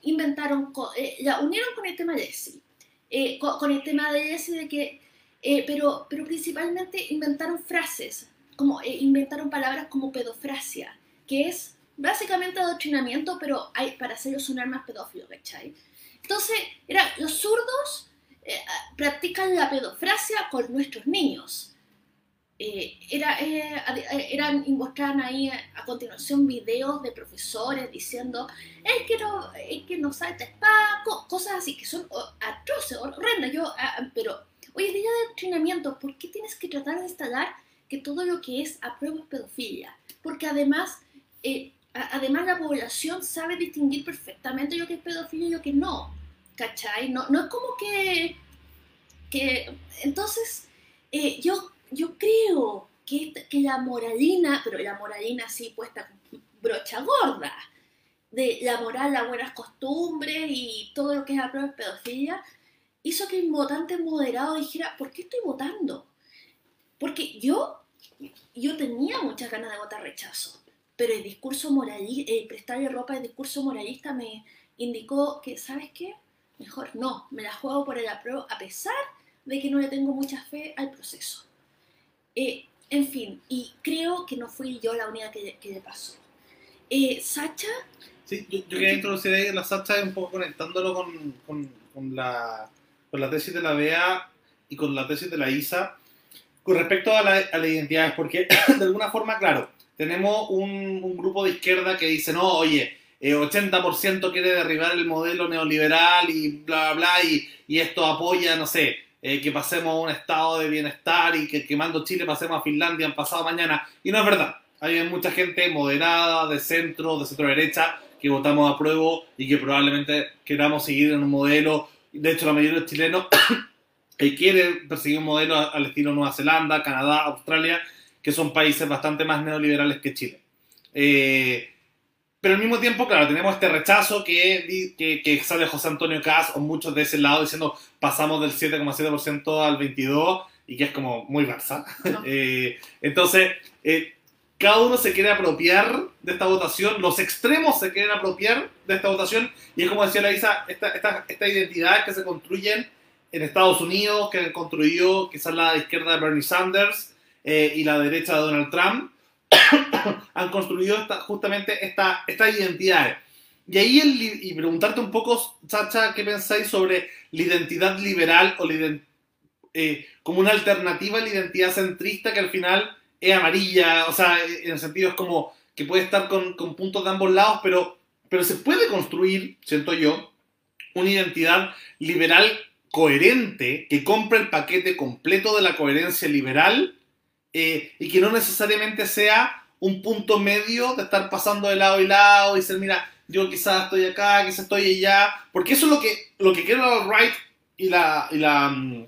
Inventaron, eh, la unieron con el tema de ESI, eh, con, el tema de ESI de que, eh, pero, pero principalmente inventaron frases, como inventaron palabras como pedofrasia, que es básicamente adoctrinamiento, pero hay, para hacerlo sonar más pedófilo, ¿cachai? Entonces, era, los zurdos practican la pedofrasia con nuestros niños eh, era, eh, eran, mostraban ahí a, continuación videos de profesores diciendo, es que no, es que no salta spa, cosas así que son atroces, horrendas, yo, ah, ah, pero hoy es día de entrenamiento, ¿por qué tienes que tratar de instalar que todo lo que es apruebo es pedofilia? Porque además, eh, además la población sabe distinguir perfectamente lo que es pedofilia y lo que no, ¿cachai? No, no es como que, que entonces, yo yo creo que, que la moralina, pero la moralina así puesta brocha gorda, de la moral, las buenas costumbres y todo lo que es la prueba pedofilia, hizo que un votante moderado dijera, ¿por qué estoy votando? Porque yo, yo tenía muchas ganas de votar rechazo, pero el discurso moralista, el prestarle ropa al discurso moralista me indicó que, ¿sabes qué? Mejor no, me la juego por el apruebo a pesar de que no le tengo mucha fe al proceso. Eh, en fin, y creo que no fui yo la única que, que le pasó. Eh, Sacha. Sí, yo, quería introducir ahí la Sacha un poco conectándolo con, con, con, la, con la tesis de la BEA y con la tesis de la ISA con respecto a, la, a las identidades, porque de alguna forma, claro, tenemos un, un grupo de izquierda que dice, no, oye, 80% eh, quiere derribar el modelo neoliberal y bla, bla, bla, y, y esto apoya, no sé, eh, que pasemos a un estado de bienestar y que quemando Chile pasemos a Finlandia en pasado mañana. Y no es verdad. Hay mucha gente moderada, de centro, de centro derecha, que votamos a prueba y que probablemente queramos seguir en un modelo. De hecho, la mayoría de los chilenos quieren perseguir un modelo al estilo Nueva Zelanda, Canadá, Australia, que son países bastante más neoliberales que Chile. Eh, pero al mismo tiempo, claro, tenemos este rechazo que, que, que sale José Antonio Cas o muchos de ese lado diciendo pasamos del 7,7% al 22% y que es como muy. No. Eh, entonces, eh, cada uno se quiere apropiar de esta votación, los extremos se quieren apropiar de esta votación y es como decía la Isa, estas esta, esta identidades que se construyen en Estados Unidos, que han construido quizás la izquierda de Bernie Sanders eh, y la derecha de Donald Trump, han construido esta, justamente esta, estas identidades. Y ahí, el, y preguntarte un poco, Chacha, ¿qué pensáis sobre la identidad liberal o eh, como una alternativa a la identidad centrista que al final es amarilla? O sea, en el sentido es como que puede estar con, puntos de ambos lados, pero, pero se puede construir, siento yo, una identidad liberal coherente que compre el paquete completo de la coherencia liberal eh, y que no necesariamente sea un punto medio de estar pasando de lado y lado y decir, mira, yo quizás estoy acá, quizás estoy allá, porque eso es lo que, lo que quiere la right y la, y la, mm,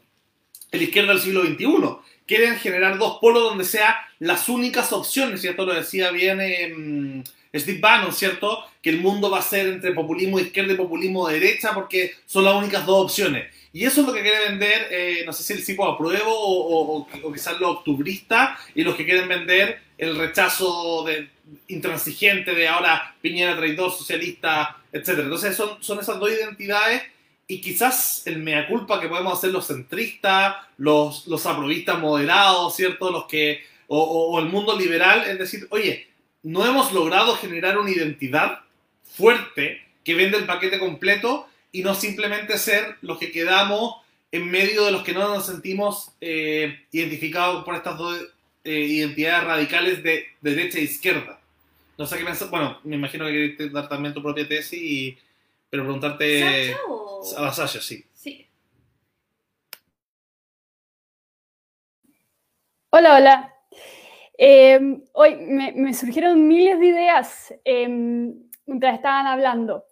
la izquierda del siglo XXI. Quieren generar dos polos donde sean las únicas opciones, ¿cierto? Lo decía bien eh, Steve Bannon, ¿cierto? Que el mundo va a ser entre populismo izquierda y populismo de derecha porque son las únicas dos opciones. Y eso es lo que quiere vender, eh, no sé si el tipo apruebo o, o, o, quizás los octubristas y los que quieren vender el rechazo de, intransigente de ahora Piñera traidor, socialista, etc. Entonces son, son esas dos identidades y quizás el mea culpa que podemos hacer los centristas, los, los aprovistas moderados, ¿cierto? Los que, o, o, o el mundo liberal, es decir, oye, no hemos logrado generar una identidad fuerte que vende el paquete completo y no simplemente ser los que quedamos en medio de los que no nos sentimos eh, identificados por estas dos eh, identidades radicales de, de, derecha e izquierda. No sé qué pensar. Bueno, me imagino que quieres dar también tu propia tesis, y, pero preguntarte. ¿Sasha o... A Sasha, sí. Sí. Hola, hola. Eh, hoy me, me, surgieron miles de ideas eh, mientras estaban hablando.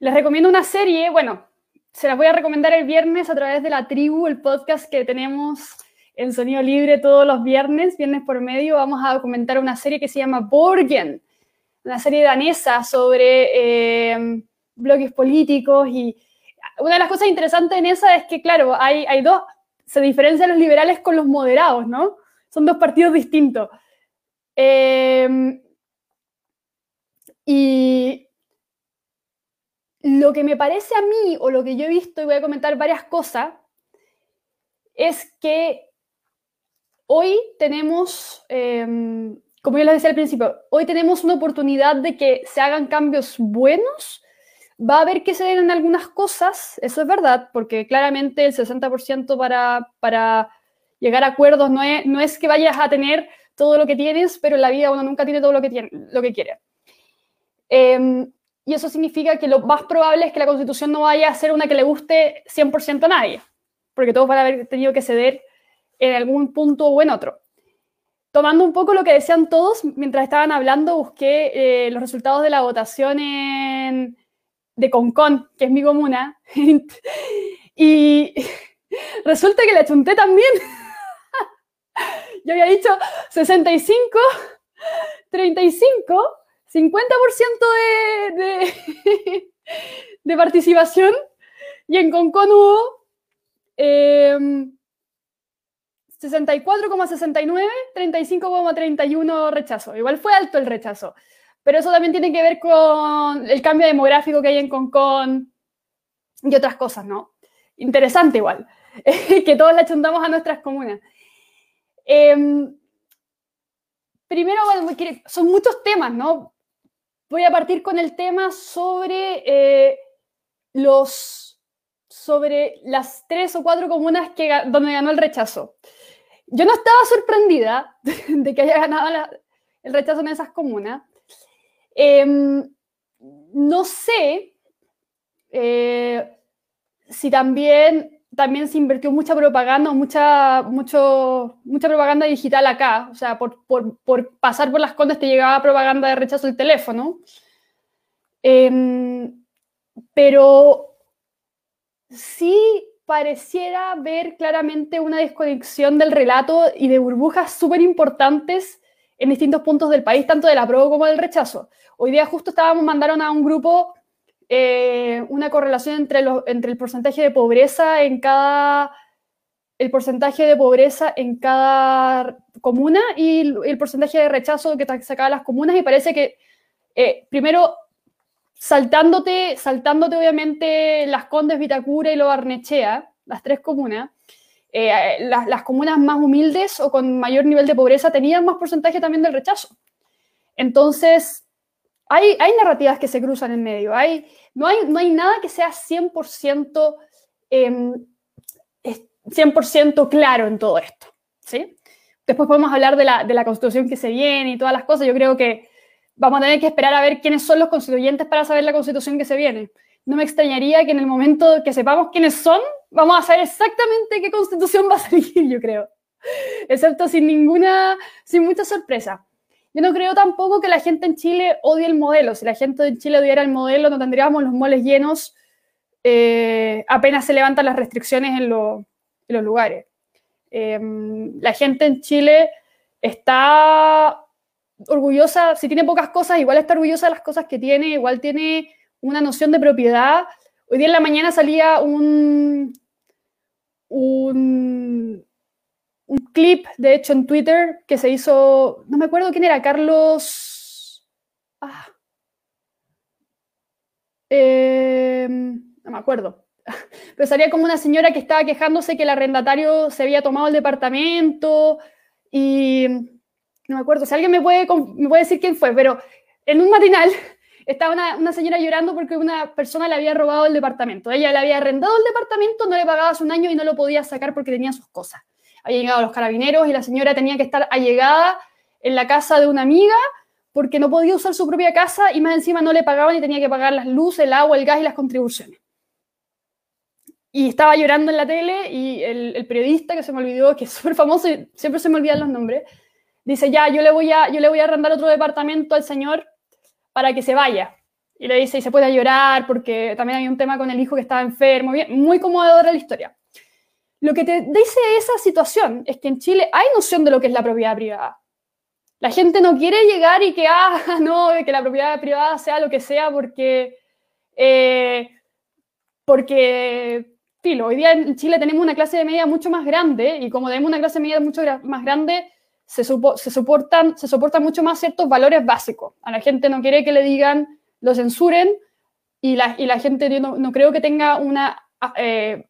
Les recomiendo una serie, bueno, se las voy a recomendar el viernes a través de La Tribu, el podcast que tenemos en Sonido Libre todos los viernes, viernes por medio, vamos a documentar una serie que se llama Borgen, una serie danesa sobre eh, bloques políticos y una de las cosas interesantes en esa es que, claro, hay, hay dos, se diferencian los liberales con los moderados, ¿no? Son dos partidos distintos. Eh, y lo que me parece a mí, o lo que yo he visto, y voy a comentar varias cosas, es que hoy tenemos, eh, como yo les decía al principio, hoy tenemos una oportunidad de que se hagan cambios buenos. Va a haber que ceder en algunas cosas, eso es verdad, porque claramente el 60% para, para llegar a acuerdos no es, no es que vayas a tener todo lo que tienes, pero en la vida uno nunca tiene todo lo que, tiene, lo que quiere. Eh, y eso significa que lo más probable es que la constitución no vaya a ser una que le guste 100% a nadie, porque todos van a haber tenido que ceder en algún punto o en otro. Tomando un poco lo que decían todos, mientras estaban hablando, busqué eh, los resultados de la votación en, de Concón, que es mi comuna, y resulta que la chunté también. Yo había dicho 65, 35, 50% de, de, de, participación y en Concon hubo eh, 64,69, 35,31 rechazo. Igual fue alto el rechazo, pero eso también tiene que ver con el cambio demográfico que hay en Concon y otras cosas, ¿no? Interesante igual, que todos la chuntamos a nuestras comunas. Eh, primero, bueno, son muchos temas, ¿no? Voy a partir con el tema sobre eh, los sobre las tres o cuatro comunas que, donde ganó el rechazo. Yo no estaba sorprendida de que haya ganado el rechazo en esas comunas. Eh, no sé eh, si también también se invirtió mucha propaganda, mucha, mucha propaganda digital acá. O sea, por, pasar por las condes te llegaba propaganda de rechazo del teléfono. Eh, pero sí pareciera ver claramente una desconexión del relato y de burbujas súper importantes en distintos puntos del país, tanto del apruebo como del rechazo. Hoy día justo estábamos, mandaron a un grupo eh, una correlación entre, entre el porcentaje de pobreza en cada el porcentaje de pobreza en cada comuna y el porcentaje de rechazo que sacaban las comunas y parece que eh, primero saltándote, saltándote obviamente las Condes, Vitacura y Lo Barnechea, las tres comunas, eh, las, las, comunas más humildes o con mayor nivel de pobreza tenían más porcentaje también del rechazo. Entonces, hay, hay narrativas que se cruzan en medio, hay, no, hay, no hay nada que sea 100%, eh, 100 claro en todo esto. ¿sí? Después podemos hablar de la, de la constitución que se viene y todas las cosas. Yo creo que vamos a tener que esperar a ver quiénes son los constituyentes para saber la constitución que se viene. No me extrañaría que en el momento que sepamos quiénes son, vamos a saber exactamente qué constitución va a salir, yo creo. Excepto sin ninguna, sin mucha sorpresa. Yo no creo tampoco que la gente en Chile odie el modelo. Si la gente en Chile odiara el modelo, no tendríamos los moles llenos eh, apenas se levantan las restricciones en, los lugares. Em, la gente en Chile está orgullosa, si tiene pocas cosas, igual está orgullosa de las cosas que tiene, igual tiene una noción de propiedad. Hoy día en la mañana salía un, un, un clip, de hecho, en Twitter que se hizo, no me acuerdo quién era, Carlos... Ah, eh, no me acuerdo. Pero salía como una señora que estaba quejándose que el arrendatario se había tomado el departamento y no me acuerdo, si alguien me puede, me puede decir quién fue, pero en un matinal estaba una, señora llorando porque una persona le había robado el departamento. Ella le había arrendado el departamento, no le pagaba hace un año y no lo podía sacar porque tenía sus cosas. Había llegado los carabineros y la señora tenía que estar allegada en la casa de una amiga porque no podía usar su propia casa y más encima no le pagaban y tenía que pagar las luces, el agua, el gas y las contribuciones. Y estaba llorando en la tele y el, el periodista, que se me olvidó, que es súper famoso y siempre se me olvidan los nombres, dice, ya, yo le, voy a, yo le voy a arrendar otro departamento al señor para que se vaya. Y le dice, y se puede llorar porque también hay un tema con el hijo que estaba enfermo, bien, muy conmovedora la historia. Lo que te dice esa situación es que en Chile hay noción de lo que es la propiedad privada. La gente no quiere llegar y que, ah, no, que la propiedad privada sea lo que sea porque, eh, porque filo, hoy día en Chile tenemos una clase de media mucho más grande y como tenemos una clase de media mucho más grande, se, se, soportan, se soportan mucho más ciertos valores básicos. A la gente no quiere que le digan, lo censuren y la, y la gente no, no, creo que tenga una eh,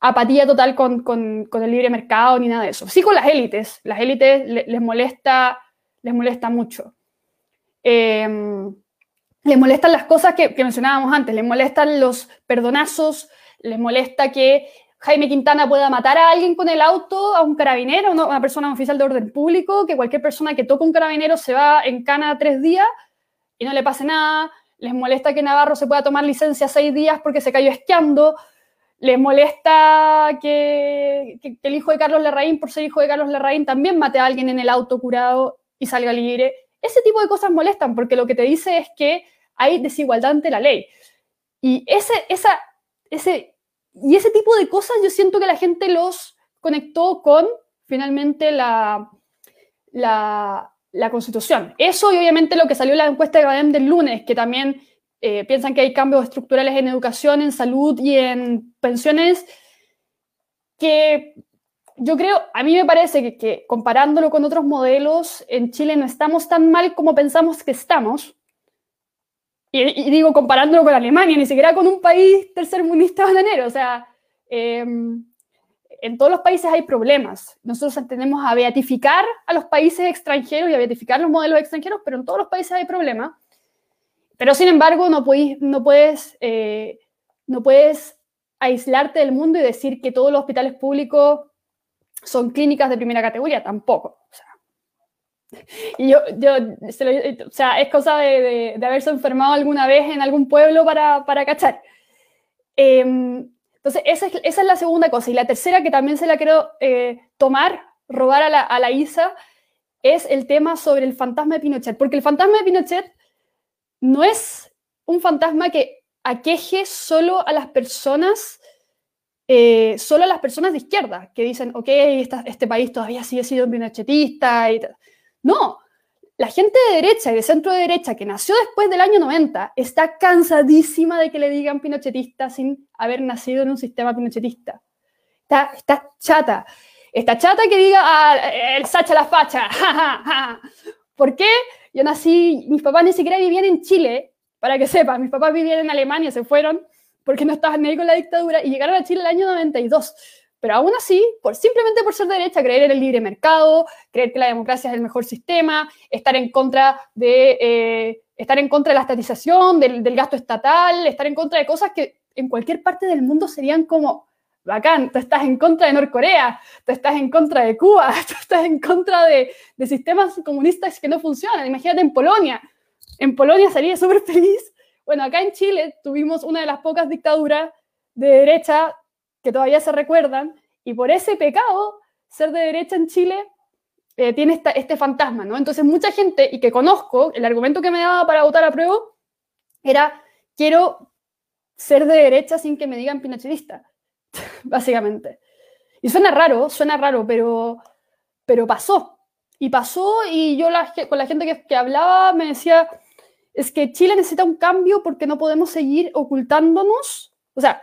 apatía total con, con, con, el libre mercado ni nada de eso. Sí con las élites, las élites les, les molesta, les molesta mucho. Eh, les molestan las cosas que mencionábamos antes, les molestan los perdonazos, les molesta que Jaime Quintana pueda matar a alguien con el auto, a un carabinero, a una persona oficial de orden público, que cualquier persona que toque un carabinero se va en cana tres días y no le pase nada. Les molesta que Navarro se pueda tomar licencia seis días porque se cayó esquiando. Les molesta que, que, que el hijo de Carlos Larraín, por ser hijo de Carlos Larraín, también mate a alguien en el auto curado y salga libre. Ese tipo de cosas molestan porque lo que te dice es que hay desigualdad ante la ley. Y ese, esa, ese y ese tipo de cosas yo siento que la gente los conectó con finalmente la, la, constitución. Eso y obviamente lo que salió en la encuesta de Badem del lunes, que también eh, piensan que hay cambios estructurales en educación, en salud y en pensiones, que yo creo, a mí me parece que, comparándolo con otros modelos, en Chile no estamos tan mal como pensamos que estamos. Y, digo, comparándolo con Alemania, ni siquiera con un país tercermundista bananero. O sea, eh, en todos los países hay problemas. Nosotros tendemos a beatificar a los países extranjeros y a beatificar los modelos extranjeros, pero en todos los países hay problemas. Pero sin embargo, no, puedes, no, puedes, eh, no puedes aislarte del mundo y decir que todos los hospitales públicos son clínicas de primera categoría, tampoco. Y yo, yo o sea, es cosa de, de, haberse enfermado alguna vez en algún pueblo para, para cachar. Eh, entonces, esa es, la segunda cosa. Y la tercera, que también se la quiero eh, tomar, robar a la, a la ISA, es el tema sobre el fantasma de Pinochet. Porque el fantasma de Pinochet no es un fantasma que aqueje solo a las personas eh, solo a las personas de izquierda que dicen, ok, este país todavía sigue siendo pinochetista y tal. No, la gente de derecha y de centro de derecha que nació después del año 90 está cansadísima de que le digan pinochetista sin haber nacido en un sistema pinochetista. Está, chata. Está chata que diga, ah, el Sacha la facha. ¿Por qué? Yo nací, mis papás ni siquiera vivían en Chile, para que sepan, mis papás vivían en Alemania, se fueron porque no estaban ahí con la dictadura y llegaron a Chile el año 92. Pero aún así, por, simplemente por ser derecha, creer en el libre mercado, creer que la democracia es el mejor sistema, estar en contra de, eh, estar en contra de la estatización, del, del, gasto estatal, estar en contra de cosas que en cualquier parte del mundo serían como, bacán, tú estás en contra de Norcorea, tú estás en contra de Cuba, tú estás en contra de, de sistemas comunistas que no funcionan. Imagínate en Polonia. En Polonia sería súper feliz. Bueno, acá en Chile tuvimos una de las pocas dictaduras de derecha que todavía se recuerdan, y por ese pecado, ser de derecha en Chile eh, tiene esta, este fantasma, ¿no? Entonces mucha gente, y que conozco, el argumento que me daba para votar a prueba era, quiero ser de derecha sin que me digan pinochetista, básicamente. Y suena raro, suena raro, pero, pero pasó. Y pasó, y yo la, con la gente que, que hablaba me decía, es que Chile necesita un cambio porque no podemos seguir ocultándonos. O sea,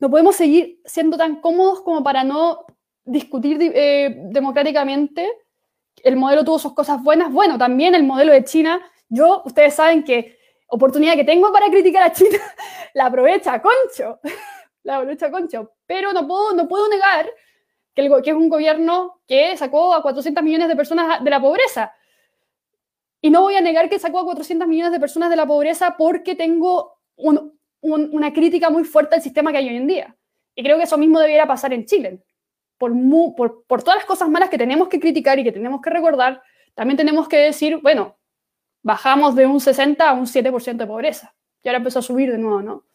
no podemos seguir siendo tan cómodos como para no discutir eh, democráticamente. El modelo tuvo sus cosas buenas. Bueno, también el modelo de China. Yo, ustedes saben que oportunidad que tengo para criticar a China, la aprovecha Concho. la aprovecha Concho. Pero no puedo, no puedo negar que, el, que es un gobierno que sacó a 400 millones de personas de la pobreza. Y no voy a negar que sacó a 400 millones de personas de la pobreza porque tengo un, un, una crítica muy fuerte al sistema que hay hoy en día. Y creo que eso mismo debiera pasar en Chile. Por, por, todas las cosas malas que tenemos que criticar y que tenemos que recordar, también tenemos que decir, bueno, bajamos de un 60 a un 7% de pobreza. Y ahora empezó a subir de nuevo, ¿no?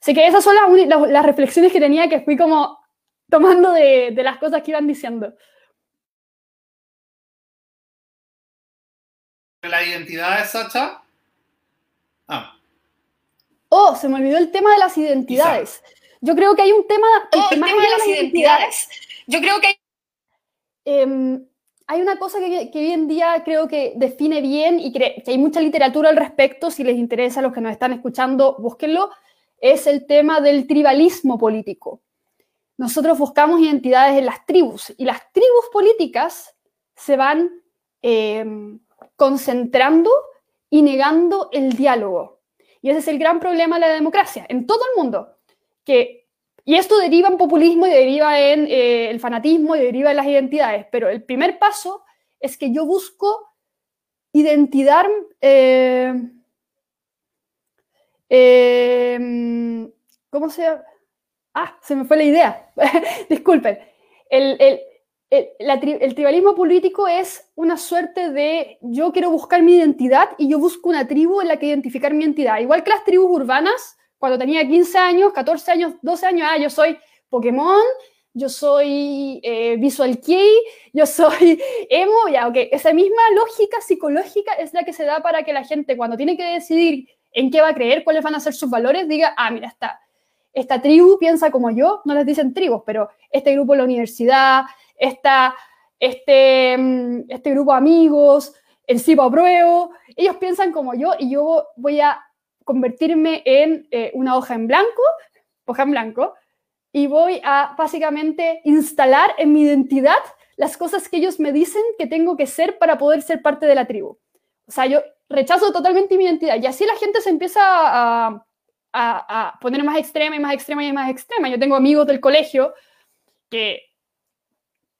Así que esas son las, las, las reflexiones que tenía que fui como tomando de, de las cosas que iban diciendo. ¿La identidad es Sacha? Ah. Oh, se me olvidó el tema de las identidades. Yo creo que hay un tema. Oh, el tema de las identidades. Yo creo que hay. Eh, hay una cosa que, que, hoy en día creo que define bien y que, que, hay mucha literatura al respecto. Si les interesa a los que nos están escuchando, búsquenlo. Es el tema del tribalismo político. Nosotros buscamos identidades en las tribus y las tribus políticas se van eh, concentrando y negando el diálogo. Y ese es el gran problema de la democracia en todo el mundo. Que, y esto deriva en populismo y deriva en eh, el fanatismo y deriva en las identidades. Pero el primer paso es que yo busco identidad. Eh, eh, ¿Cómo se? Ah, se me fue la idea. Disculpen. El, el, el, la, el, tribalismo político es una suerte de yo quiero buscar mi identidad y yo busco una tribu en la que identificar mi identidad. Igual que las tribus urbanas, cuando tenía 15 años, 14 años, 12 años, ah, yo soy Pokémon, yo soy eh, Visual Kei, yo soy emo, ya, ok. Esa misma lógica psicológica es la que se da para que la gente cuando tiene que decidir en qué va a creer, cuáles van a ser sus valores, diga, ah, mira, está. Esta tribu piensa como yo, no les dicen tribus, pero este grupo en la universidad, esta, este, este grupo de amigos, el CIPO apruebo, ellos piensan como yo y yo voy a convertirme en eh, una hoja en blanco, hoja en blanco, y voy a básicamente instalar en mi identidad las cosas que ellos me dicen que tengo que ser para poder ser parte de la tribu. O sea, yo rechazo totalmente mi identidad y así la gente se empieza a, a, a poner más extrema y más extrema y más extrema. Yo tengo amigos del colegio que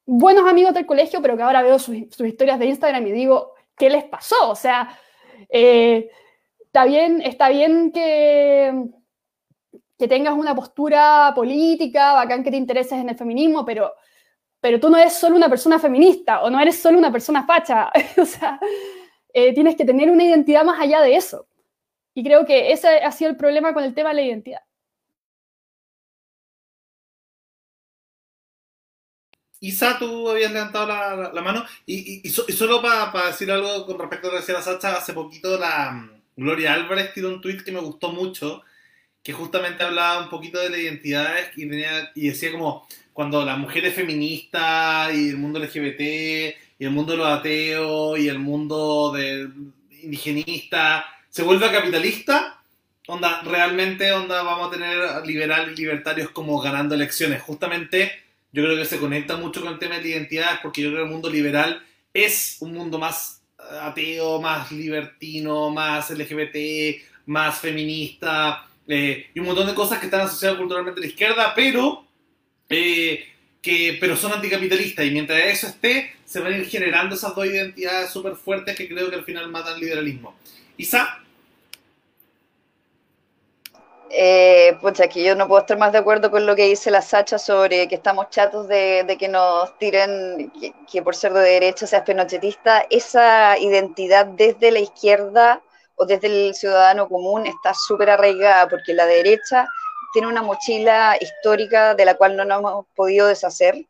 buenos amigos del colegio, pero que ahora veo sus, historias de Instagram y digo, ¿qué les pasó? O sea, eh, está bien, está bien que, que tengas una postura política, bacán que te intereses en el feminismo, pero, pero tú no eres solo una persona feminista o no eres solo una persona facha. o sea, eh, tienes que tener una identidad más allá de eso. Y creo que ese ha sido el problema con el tema de la identidad. Isa, tú habías levantado la, la, la mano. Y, y, y, so, y solo para pa decir algo con respecto a lo que decía la Sacha, hace poquito la um, Gloria Álvarez tiró un tweet que me gustó mucho, que justamente hablaba un poquito de la identidad y, tenía, y decía como cuando la mujer es feminista y el mundo LGBT y el mundo de los ateos y el mundo indigenista se vuelve capitalista, onda, realmente onda, vamos a tener liberales y libertarios como ganando elecciones. Justamente yo creo que se conecta mucho con el tema de la identidad porque yo creo que el mundo liberal es un mundo más ateo, más libertino, más LGBT, más feminista, eh, y un montón de cosas que están asociadas culturalmente a la izquierda, pero, eh, que, pero son anticapitalistas. Y mientras eso esté, se van a ir generando esas dos identidades súper fuertes que creo que al final matan el liberalismo. Isa. Eh, pues aquí yo no puedo estar más de acuerdo con lo que dice la Sacha sobre que estamos chatos de, que nos tiren que, por ser de derecha seas penochetista. Esa identidad desde la izquierda o desde el ciudadano común está súper arraigada porque la derecha tiene una mochila histórica de la cual no nos hemos podido deshacer.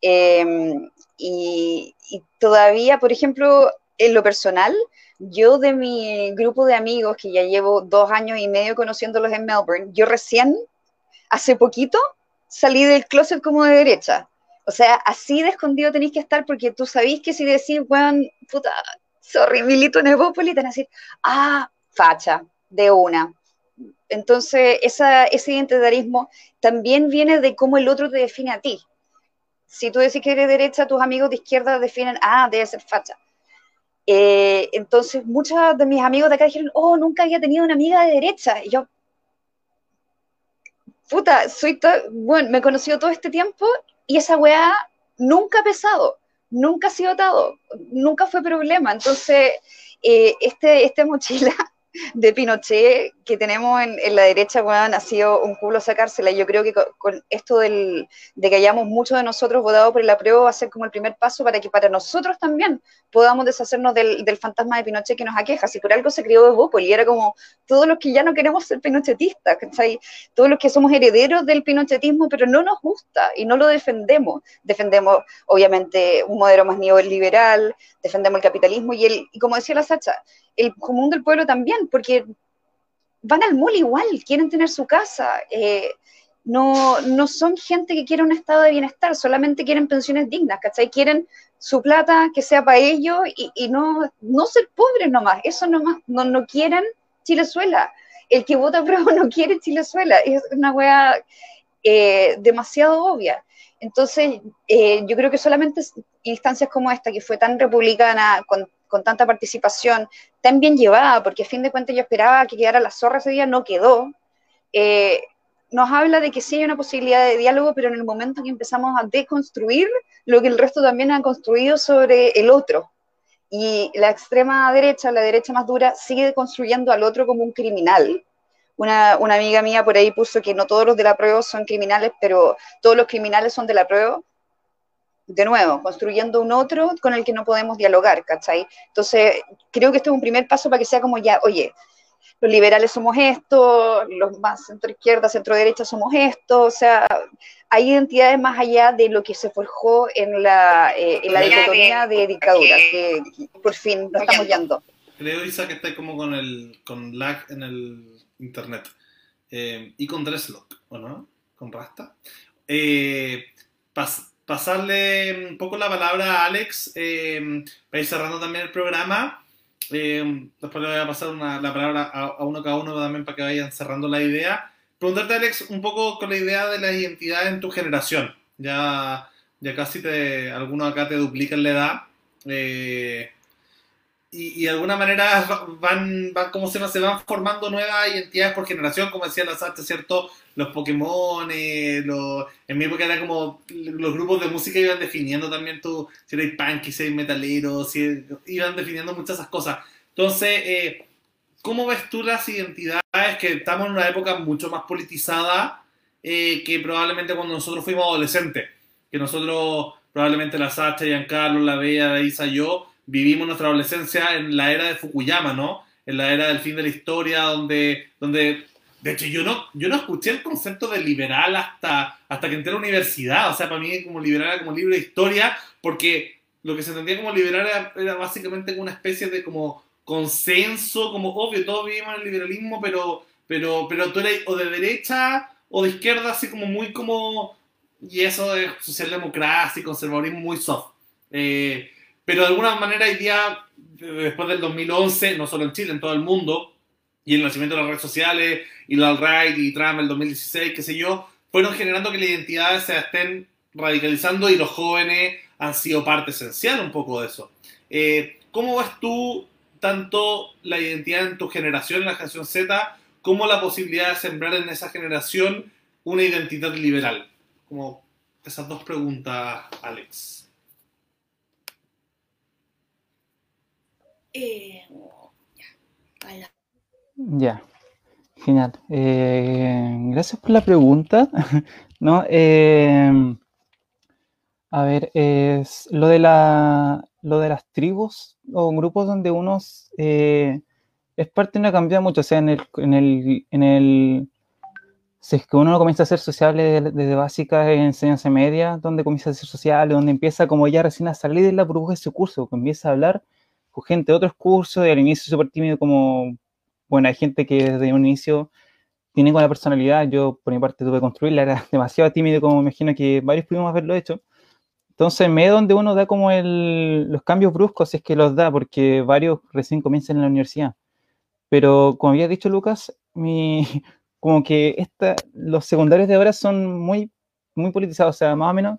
Em, y, todavía, por ejemplo, en lo personal, yo de mi grupo de amigos, que ya llevo dos años y medio conociéndolos en Melbourne, yo recién, hace poquito, salí del closet como de derecha. O sea, así de escondido tenéis que estar porque tú sabéis que si decís, bueno, puta, sorry, milito en Evópolis, te van decir, ah, facha, de una. Entonces, esa, ese identitarismo también viene de cómo el otro te define a ti. Si tú decís que eres derecha, tus amigos de izquierda definen, ah, debe ser facha. Eh, entonces, muchos de mis amigos de acá dijeron, oh, nunca había tenido una amiga de derecha. Y yo, puta, soy bueno, me he conocido todo este tiempo y esa weá nunca ha pesado nunca ha sido atado, nunca fue problema. Entonces, eh, este, esta mochila de Pinochet que tenemos en, la derecha, bueno, ha sido un culo sacársela. Yo creo que con, esto del, de que hayamos muchos de nosotros votado por el apruebo va a ser como el primer paso para que para nosotros también podamos deshacernos del, fantasma de Pinochet que nos aqueja. Si por algo se crió Evópolis, era como todos los que ya no queremos ser pinochetistas, todos los que somos herederos del pinochetismo, pero no nos gusta y no lo defendemos. Defendemos, obviamente, un modelo más neoliberal, defendemos el capitalismo y, el, y como decía la Sacha, el común del pueblo también, porque van al mall igual, quieren tener su casa. Eh, no, no son gente que quiere un estado de bienestar, solamente quieren pensiones dignas, ¿cachai? Quieren su plata que sea para ellos y, no, no ser pobres nomás, eso nomás, no, no quieren Chilezuela. El que vota prueba no quiere Chilezuela, es una wea eh, demasiado obvia. Entonces, eh, yo creo que solamente instancias como esta, que fue tan republicana, con con tanta participación, tan bien llevada, porque a fin de cuentas yo esperaba que quedara la zorra ese día, no quedó, eh, nos habla de que sí hay una posibilidad de diálogo, pero en el momento en que empezamos a deconstruir lo que el resto también ha construido sobre el otro. Y la extrema derecha, la derecha más dura, sigue construyendo al otro como un criminal. Una, una amiga mía por ahí puso que no todos los de la prueba son criminales, pero todos los criminales son de la prueba de nuevo, construyendo un otro con el que no podemos dialogar, ¿cachai? Entonces, creo que este es un primer paso para que sea como ya, oye, los liberales somos esto, los más centro izquierda, centro derecha somos esto, o sea, hay identidades más allá de lo que se forjó en la, eh, en la dicotomía de dictadura, que por fin lo estamos yendo. Creo, Isa, que está como con el con lag en el internet. Eh, y con Dresslock, ¿o no? Con Rasta. Eh, pasarle un poco la palabra a Alex eh, para ir cerrando también el programa. Eh, después le voy a pasar la palabra a, uno cada uno también para que vayan cerrando la idea. Preguntarte, Alex, un poco con la idea de la identidad en tu generación. Ya, ya casi te, algunos acá te duplican la edad. Eh, y, de alguna manera van, van ¿cómo se? Se van formando nuevas identidades por generación, como decía la Sarte, ¿cierto? Los Pokémon, los, en mi época era como los grupos de música iban definiendo también tú, si eres punk, si eres metalero, si iban definiendo muchas esas cosas. Entonces, eh, ¿cómo ves tú las identidades que estamos en una época mucho más politizada eh, que probablemente cuando nosotros fuimos adolescentes? Que nosotros, probablemente la Sacha, Giancarlo, la Bea, la Isa, yo, vivimos nuestra adolescencia en la era de Fukuyama, ¿no? En la era del fin de la historia, donde, donde de hecho, yo no, yo no escuché el concepto de liberal hasta, hasta que entré a la universidad. O sea, para mí como liberal era como libro de historia, porque lo que se entendía como liberal era, era básicamente una especie de como consenso, como obvio, todos vivimos en el liberalismo, pero, pero, pero tú eres o de derecha o de izquierda, así como muy como... Y eso de socialdemocracia y conservadurismo muy soft. Eh, pero de alguna manera hoy día, después del 2011, no solo en Chile, en todo el mundo, y el nacimiento de las redes sociales, y la alt-right y Trump el 2016, qué sé yo, fueron generando que las identidades se estén radicalizando y los jóvenes han sido parte esencial un poco de eso. Eh, ¿Cómo ves tú tanto la identidad en tu generación, en la generación Z, como la posibilidad de sembrar en esa generación una identidad liberal? Como esas dos preguntas, Alex. Eh, ya, ya, genial. Eh, gracias por la pregunta. no, eh, a ver, es lo de la lo de las tribus o grupos donde uno eh, es parte de una cambia mucho, o sea, en el, en el, en el si es que uno no comienza a ser sociable desde, básica en enseñanza media, donde comienza a ser sociable, donde empieza como ya recién a salir de la burbuja de su curso, comienza a hablar gente de otros cursos, y al inicio súper tímido como, bueno, hay gente que desde un inicio tiene con la personalidad, yo por mi parte tuve que construirla, era demasiado tímido como me imagino que varios pudimos haberlo hecho, entonces, medio donde uno da como el, los cambios bruscos, es que los da, porque varios recién comienzan en la universidad. Pero, como había dicho Lucas, mi, como que esta, los secundarios de ahora son muy, muy politizados, o sea, más o menos,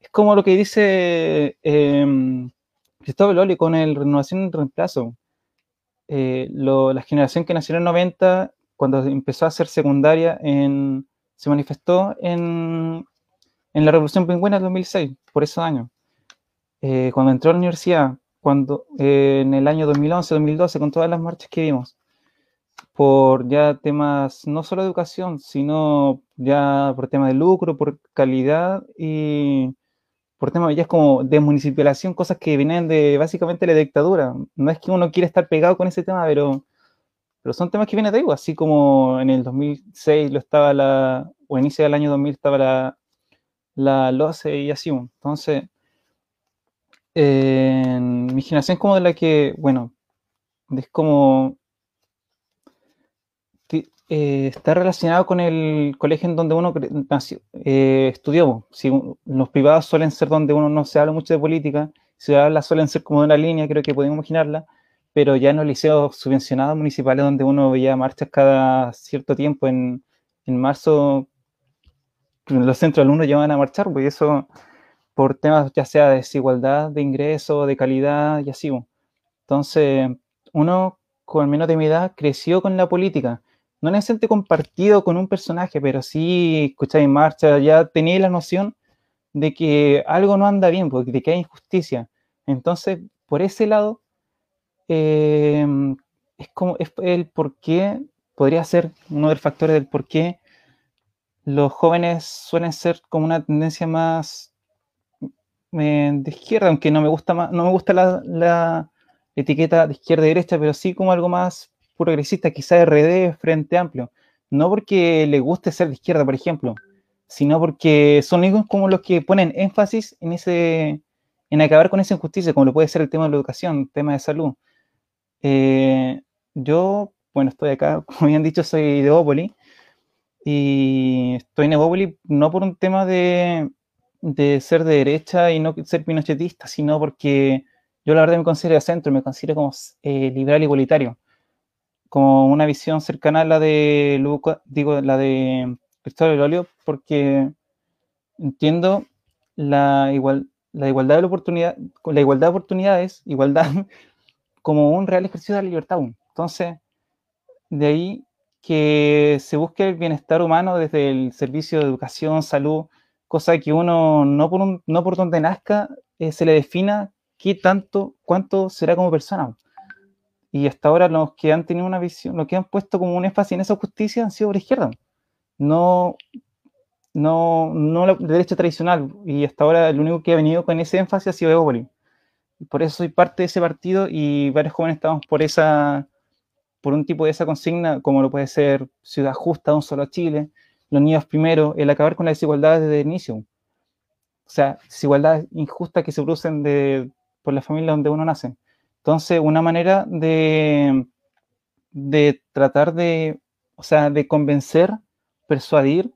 es como lo que dice eh, Cristóbal Loli con el renovación y reemplazo. Eh, la generación que nació en el 90, cuando empezó a ser secundaria, en, se manifestó en, en la Revolución Pingüina del 2006, por esos años. Eh, cuando entró a la universidad, cuando, eh, en el año 2011, 2012, con todas las marchas que vimos, por ya temas no solo de educación, sino ya por temas de lucro, por calidad y por temas ya como de municipalización, cosas que vienen de básicamente la dictadura. No es que uno quiera estar pegado con ese tema, pero, pero son temas que vienen de ahí, así como en el 2006 lo estaba la, o inicio del año 2000 estaba la la LOCE y así. Entonces, mi generación es como de la que, bueno, es como eh, está relacionado con el colegio en donde uno eh, estudió. Si, los privados suelen ser donde uno no se habla mucho de política, si se habla suelen ser como de una línea, creo que podemos imaginarla, pero ya en los liceos subvencionados municipales donde uno veía marchas cada cierto tiempo, en, en marzo los centros alumnos llevan a marchar, pues eso por temas ya sea de desigualdad de ingreso, de calidad y así. Entonces, uno con menos de mi edad creció con la política. No necesariamente compartido con un personaje, pero sí escucháis marcha, ya tenía la noción de que algo no anda bien, porque de que hay injusticia. Entonces, por ese lado, eh, es como es el por qué, podría ser uno de los factores del por qué los jóvenes suelen ser como una tendencia más eh, de izquierda, aunque no me gusta más, no me gusta la, etiqueta de izquierda y derecha, pero sí como algo más progresista, quizá RD, Frente Amplio. No porque le guste ser de izquierda, por ejemplo, sino porque son ellos como los que ponen énfasis en ese en acabar con esa injusticia, como lo puede ser el tema de la educación, el tema de salud. Eh, yo, bueno, estoy acá, como habían dicho, soy de Ópoli, y estoy en Evópolis no por un tema de, de, ser de derecha y no ser pinochetista, sino porque yo la verdad me considero de centro, me considero como eh, liberal igualitario, como una visión cercana a la de Luca, digo, la de Cristóbal Olio, porque entiendo la, igual, la igualdad de oportunidad, la igualdad de oportunidades, igualdad como un real ejercicio de la libertad. Entonces, de ahí que se busque el bienestar humano desde el servicio de educación, salud, cosa que uno no por, no por donde nazca eh, se le defina qué tanto, cuánto será como persona. Y hasta ahora los que han tenido una visión, los que han puesto como un énfasis en esa justicia han sido por izquierda, no, no, no la tradicional. Y hasta ahora el único que ha venido con ese énfasis ha sido Evópolis. Por eso soy parte de ese partido y varios jóvenes estamos por esa por un tipo de esa consigna, como lo puede ser Ciudad Justa, un solo Chile, los niños primero, el acabar con la desigualdad desde el inicio. O sea, desigualdades injustas que se producen de, por la familia donde uno nace. Entonces, una manera de, de tratar de o sea, de convencer, persuadir,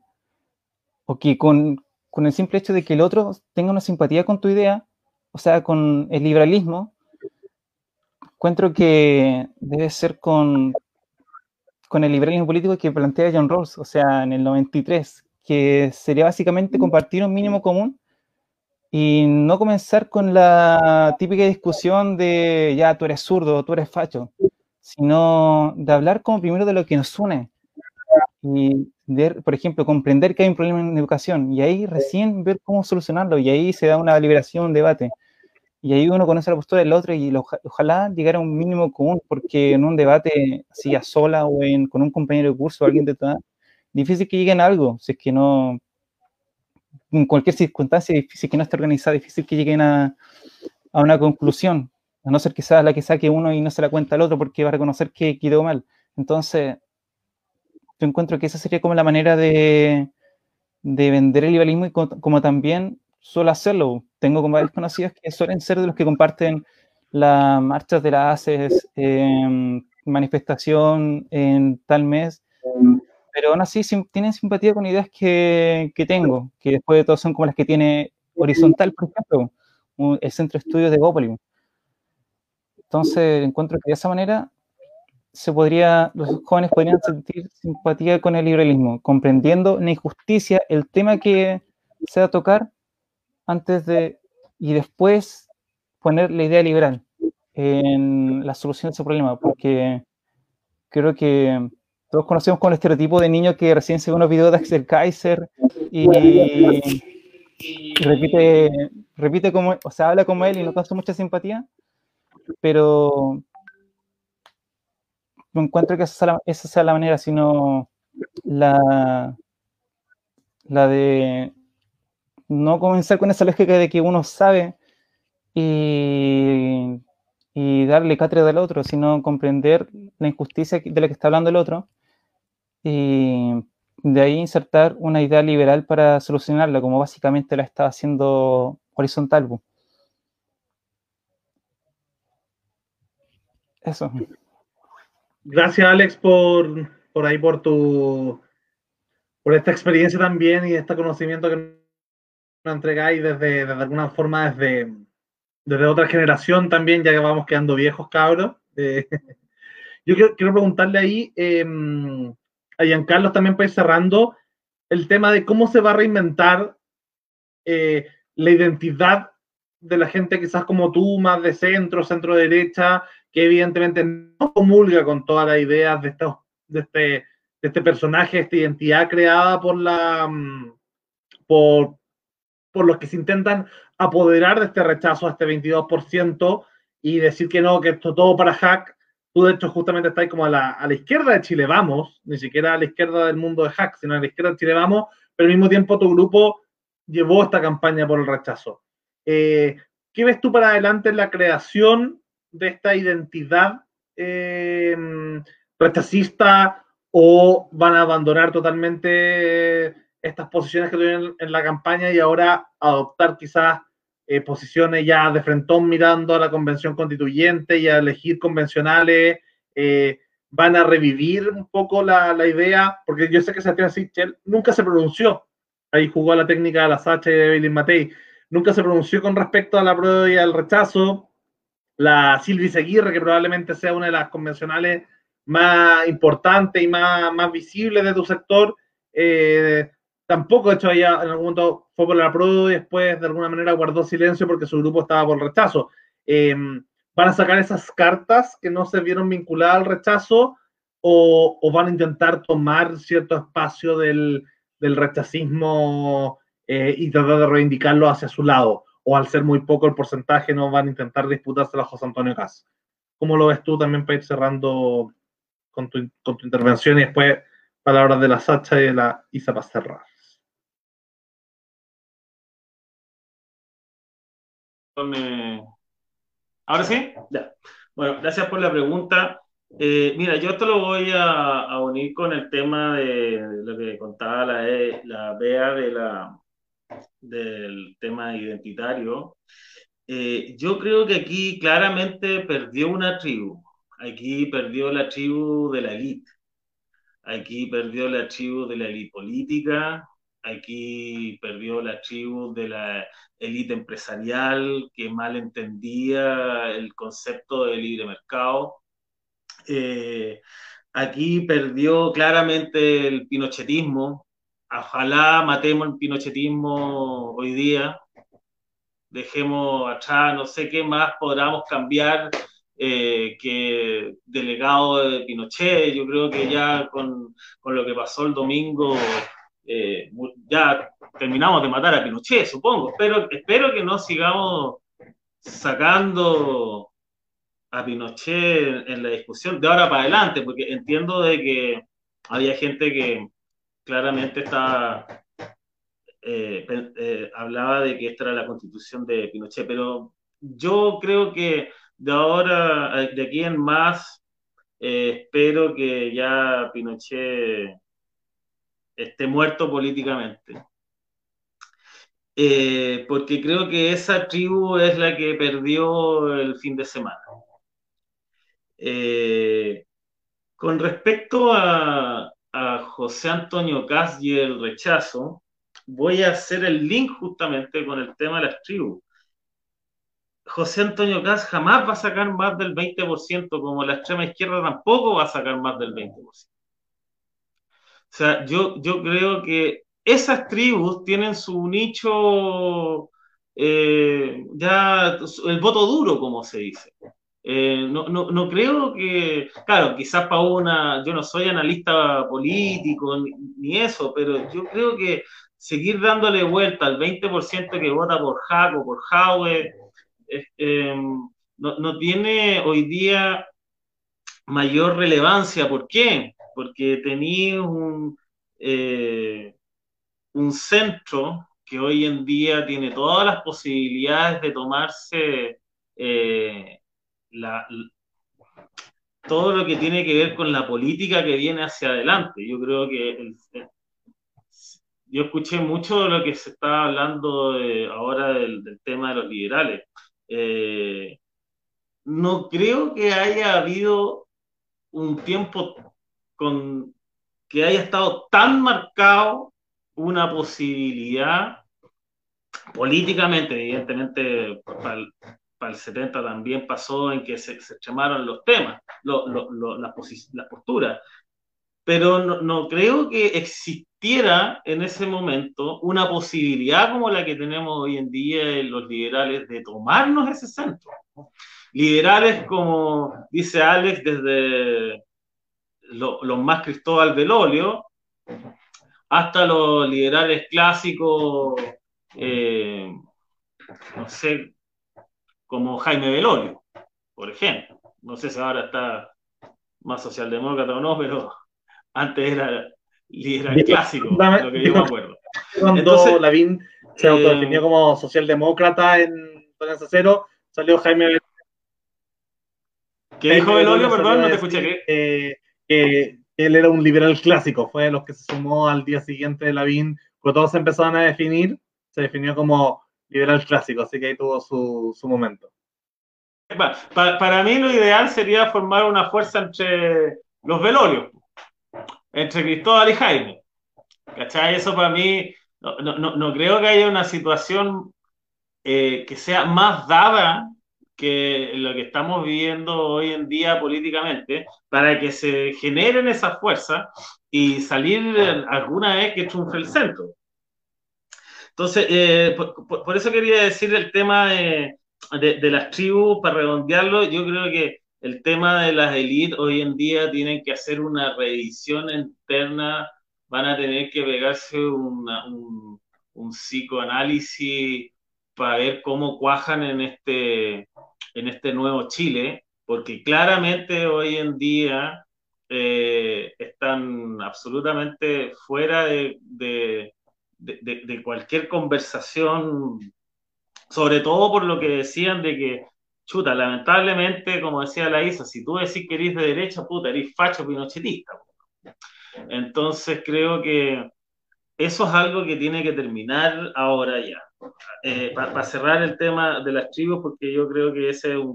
o que con, con el simple hecho de que el otro tenga una simpatía con tu idea, o sea, con el liberalismo, encuentro que debe ser con, con el liberalismo político que plantea John Rawls, o sea, en el 93, que sería básicamente compartir un mínimo común y no comenzar con la típica discusión de ya tú eres zurdo, tú eres facho, sino de hablar como primero de lo que nos une y de, por ejemplo, comprender que hay un problema en educación y ahí recién ver cómo solucionarlo y ahí se da una liberación, un debate. Y ahí uno conoce la postura del otro y ojalá llegara a un mínimo común, porque en un debate así a sola o en, con un compañero de curso o alguien de toda, difícil que lleguen a algo, si es que no, en cualquier circunstancia, difícil que no esté organizada, difícil que lleguen a, a una conclusión, a no ser sea la que saque uno y no se la cuenta al otro porque va a reconocer que quedó mal. Entonces, yo encuentro que esa sería como la manera de, de vender el liberalismo y como, también suelo hacerlo. Tengo como varios conocidos que suelen ser de los que comparten las marchas de la ACES, eh, manifestación en tal mes, pero aún así tienen simpatía con ideas que, que, tengo, que después de todo son como las que tiene Horizontal, por ejemplo, el Centro de Estudios de Bópoli. Entonces, encuentro que de esa manera se podría, los jóvenes podrían sentir simpatía con el liberalismo, comprendiendo la injusticia, el tema que se va a tocar antes de y después poner la idea liberal en la solución de ese problema, porque creo que todos conocemos con el estereotipo de niño que recién se ve unos videos de Axel Kaiser y, repite, repite como, o sea, habla como él y no causa mucha simpatía, pero no encuentro que esa sea la, manera, sino la, la de no comenzar con esa lógica de que uno sabe y, y darle cátedra al otro, sino comprender la injusticia de la que está hablando el otro y de ahí insertar una idea liberal para solucionarla, como básicamente la está haciendo horizontal. Eso. Gracias, Alex, por, por ahí, por tu por esta experiencia también y este conocimiento que nos entregáis desde, desde alguna forma desde, desde otra generación también, ya que vamos quedando viejos, cabros. Eh, yo quiero, preguntarle ahí eh, a Giancarlo también para ir cerrando el tema de cómo se va a reinventar eh, la identidad de la gente quizás como tú, más de centro, centro derecha, que evidentemente no comulga con todas las ideas de, estos, de, este, de este personaje, esta identidad creada por, la, mm, por, por los que se intentan apoderar de este rechazo a este 22% y decir que no, que esto todo para hack. Tú, de hecho, justamente estás como a la, izquierda de Chile Vamos, ni siquiera a la izquierda del mundo de hack, sino a la izquierda de Chile Vamos, pero al mismo tiempo tu grupo llevó esta campaña por el rechazo. Eh, ¿Qué ves tú para adelante en la creación de esta identidad eh, rechazista o van a abandonar totalmente estas posiciones que tuvieron en la campaña y ahora adoptar quizás eh, posiciones ya de frentón mirando a la convención constituyente y a elegir convencionales? Eh, ¿Van a revivir un poco la, la, idea? Porque yo sé que Sebastián Sichel nunca se pronunció. Ahí jugó la técnica de la Sacha y de Evelyn Matei. Nunca se pronunció con respecto a la prueba y al rechazo la Silvi Seguirre, que probablemente sea una de las convencionales más importantes y más, más visibles de tu sector, eh, tampoco, de hecho, ella en algún momento fue por la prueba y después de alguna manera guardó silencio porque su grupo estaba por rechazo. Eh, ¿Van a sacar esas cartas que no se vieron vinculadas al rechazo o, van a intentar tomar cierto espacio del, del rechazismo eh, y tratar de reivindicarlo hacia su lado? o al ser muy poco el porcentaje no van a intentar disputárselo a José Antonio Gas. ¿Cómo lo ves tú también para ir cerrando con tu, con tu intervención y después palabras de la Sacha y de la Isa para cerrar? ¿Ahora sí? Ya. Bueno, gracias por la pregunta. Eh, mira, yo esto lo voy a, a, unir con el tema de, lo que contaba la, e, la Bea de la, del tema identitario, eh, yo creo que aquí claramente perdió una tribu. Aquí perdió la tribu de la élite. aquí perdió la tribu de la élite política, aquí perdió la tribu de la élite empresarial que mal entendía el concepto de libre mercado. Eh, aquí perdió claramente el pinochetismo. Ojalá matemos el pinochetismo hoy día. Dejemos atrás, no sé qué más podamos cambiar eh, que delegado de Pinochet. Yo creo que ya con, con lo que pasó el domingo eh, ya terminamos de matar a Pinochet, supongo. Pero espero que no sigamos sacando a Pinochet en, la discusión de ahora para adelante, porque entiendo de que había gente que claramente estaba eh, eh, hablaba de que esta era la constitución de Pinochet, pero yo creo que de ahora, de aquí en más, espero que ya Pinochet esté muerto políticamente. Eh, porque creo que esa tribu es la que perdió el fin de semana. Eh, con respecto a, José Antonio Cas y el rechazo, voy a hacer el link justamente con el tema de las tribus. José Antonio Cas jamás va a sacar más del 20%, como la extrema izquierda tampoco va a sacar más del 20%. O sea, yo, yo creo que esas tribus tienen su nicho, eh, ya el voto duro, como se dice. Eh, no, no, no, creo que, claro, quizás para una, yo no soy analista político ni, eso, pero yo creo que seguir dándole vuelta al 20% que vota por Jaco, por Jaue, eh, no, no, tiene hoy día mayor relevancia. ¿Por qué? Porque tenía un, eh, un centro que hoy en día tiene todas las posibilidades de tomarse eh, todo lo que tiene que ver con la política que viene hacia adelante. Yo creo que yo escuché mucho de lo que se está hablando ahora del, tema de los liberales. Eh, no creo que haya habido un tiempo con que haya estado tan marcado una posibilidad políticamente, evidentemente para el, 70 también pasó en que se, extremaron los temas, las, posturas, pero no, no, creo que existiera en ese momento una posibilidad como la que tenemos hoy en día en los liberales de tomarnos ese centro. Liberales, como dice Alex, desde los más Cristóbal Belolio, hasta los liberales clásicos, eh, no sé, como Jaime Belolio, por ejemplo. No sé si ahora está más socialdemócrata o no, pero antes era liberal clásico, lo que yo me acuerdo. Cuando Entonces, Lavín se eh, autodefinió como socialdemócrata en Tolerancia Cero, salió Jaime Belolio. ¿Qué dijo Belolio? Perdón, no te escuché. ¿qué? Eh, que él era un liberal clásico, fue de los que se sumó al día siguiente de Lavín, cuando todos se empezaron a definir, se definió como liberal clásico, así que ahí tuvo su, su momento. Para, para, mí lo ideal sería formar una fuerza entre los velorios, entre Cristóbal y Jaime. ¿Cachai? Eso para mí, no, no, no creo que haya una situación eh, que sea más dada que lo que estamos viviendo hoy en día políticamente, para que se generen esas fuerzas y salir alguna vez que triunfe el centro. Entonces, eh, por, eso quería decir el tema de, de, las tribus, para redondearlo, yo creo que el tema de las élites hoy en día tienen que hacer una revisión interna, van a tener que pegarse un, un psicoanálisis para ver cómo cuajan en este, en este nuevo Chile, porque claramente hoy en día eh, están absolutamente fuera de, de, de, cualquier conversación, sobre todo por lo que decían de que, chuta, lamentablemente, como decía la Isa, si tú decís que eres de derecha, puta, eres facho pinochetista. Entonces creo que eso es algo que tiene que terminar ahora ya. Eh, para cerrar el tema de las tribus, porque yo creo que ese es,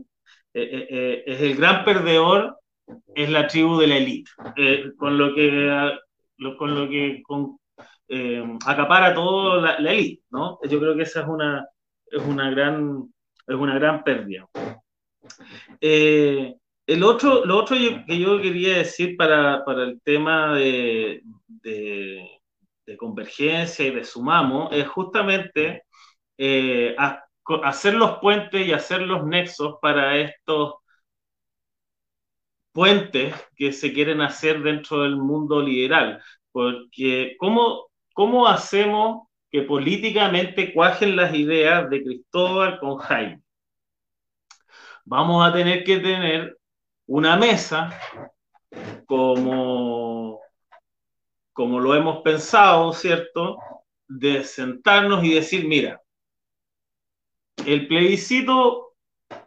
eh, eh, es el gran perdedor es la tribu de la élite, eh, con lo que, con lo que con, eh, acapara todo la, élite, ¿no? Yo creo que esa es una, es una, gran, es una gran pérdida. Eh, el otro, lo otro que yo quería decir para, para el tema de, de, convergencia y de sumamos es justamente hacer los puentes y hacer los nexos para estos puentes que se quieren hacer dentro del mundo liberal. Porque, ¿cómo, cómo hacemos que políticamente cuajen las ideas de Cristóbal con Jaime? Vamos a tener que tener una mesa como, como lo hemos pensado, ¿cierto? De sentarnos y decir, mira, el plebiscito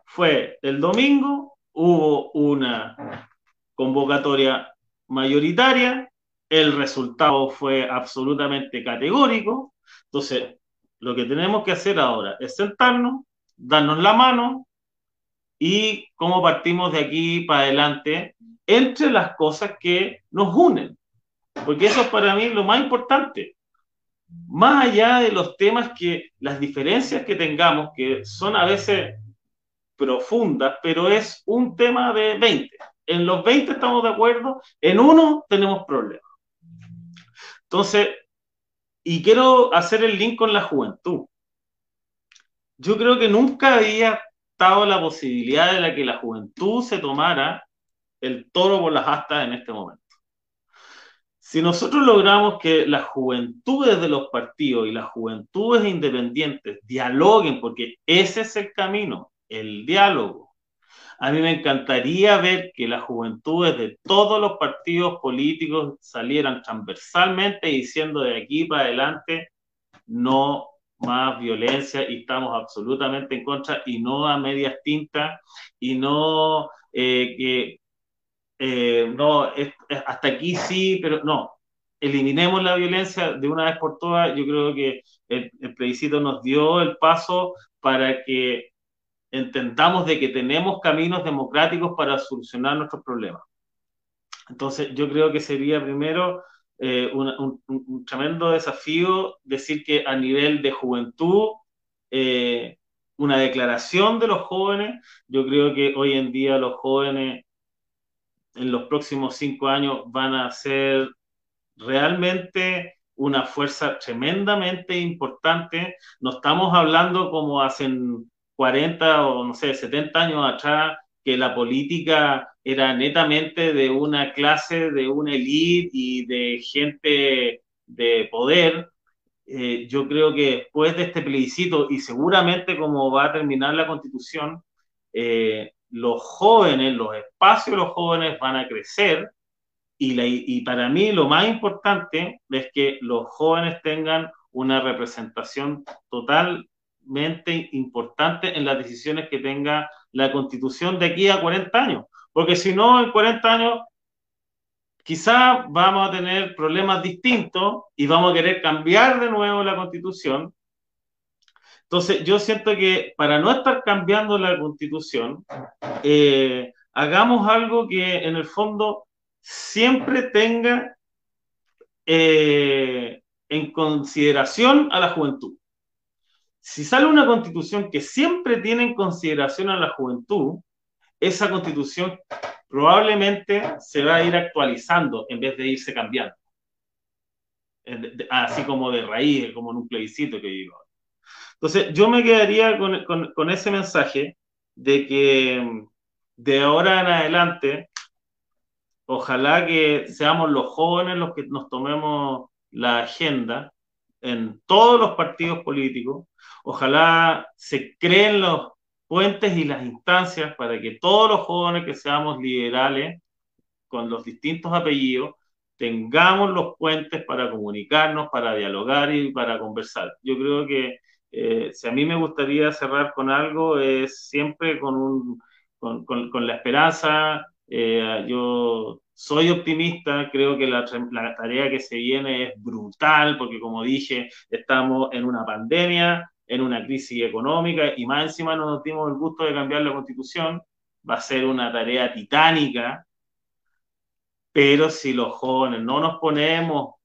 fue el domingo, hubo una convocatoria mayoritaria, el resultado fue absolutamente categórico, entonces lo que tenemos que hacer ahora es sentarnos, darnos la mano y cómo partimos de aquí para adelante entre las cosas que nos unen, porque eso es para mí lo más importante más allá de los temas que, las diferencias que tengamos, que son a veces profundas, pero es un tema de 20. En los 20 estamos de acuerdo, en uno tenemos problemas. Entonces, y quiero hacer el link con la juventud. Yo creo que nunca había estado la posibilidad de la que la juventud se tomara el toro por las astas en este momento. Si nosotros logramos que las juventudes de los partidos y las juventudes independientes dialoguen, porque ese es el camino, el diálogo. A mí me encantaría ver que las juventudes de todos los partidos políticos salieran transversalmente diciendo de aquí para adelante no más violencia y estamos absolutamente en contra y no a medias tintas y no eh, que eh, no, hasta aquí sí, pero no, eliminemos la violencia de una vez por todas. Yo creo que el, el plebiscito nos dio el paso para que entendamos de que tenemos caminos democráticos para solucionar nuestros problemas. Entonces, yo creo que sería primero eh, un, tremendo desafío decir que a nivel de juventud, eh, una declaración de los jóvenes, yo creo que hoy en día los jóvenes en los próximos cinco años van a ser realmente una fuerza tremendamente importante. No estamos hablando como hace 40 o no sé, 70 años atrás, que la política era netamente de una clase, de una élite y de gente de poder. Eh, yo creo que después de este plebiscito y seguramente como va a terminar la constitución, eh, los jóvenes, los espacios de los jóvenes van a crecer y, y para mí lo más importante es que los jóvenes tengan una representación totalmente importante en las decisiones que tenga la constitución de aquí a 40 años. Porque si no, en 40 años quizá vamos a tener problemas distintos y vamos a querer cambiar de nuevo la constitución entonces, yo siento que para no estar cambiando la constitución, eh, hagamos algo que en el fondo siempre tenga eh, en consideración a la juventud. Si sale una constitución que siempre tiene en consideración a la juventud, esa constitución probablemente se va a ir actualizando en vez de irse cambiando. Así como de raíz, como en un plebiscito que digo. Entonces, yo me quedaría con, ese mensaje de que de ahora en adelante, ojalá que seamos los jóvenes los que nos tomemos la agenda en todos los partidos políticos, ojalá se creen los puentes y las instancias para que todos los jóvenes que seamos liberales, con los distintos apellidos, tengamos los puentes para comunicarnos, para dialogar y para conversar. Yo creo que eh, si a mí me gustaría cerrar con algo, es siempre con, un, con, con, la esperanza. Eh, yo soy optimista, creo que la, la, tarea que se viene es brutal, porque como dije, estamos en una pandemia, en una crisis económica, y más encima no nos dimos el gusto de cambiar la constitución. Va a ser una tarea titánica, pero si los jóvenes no nos ponemos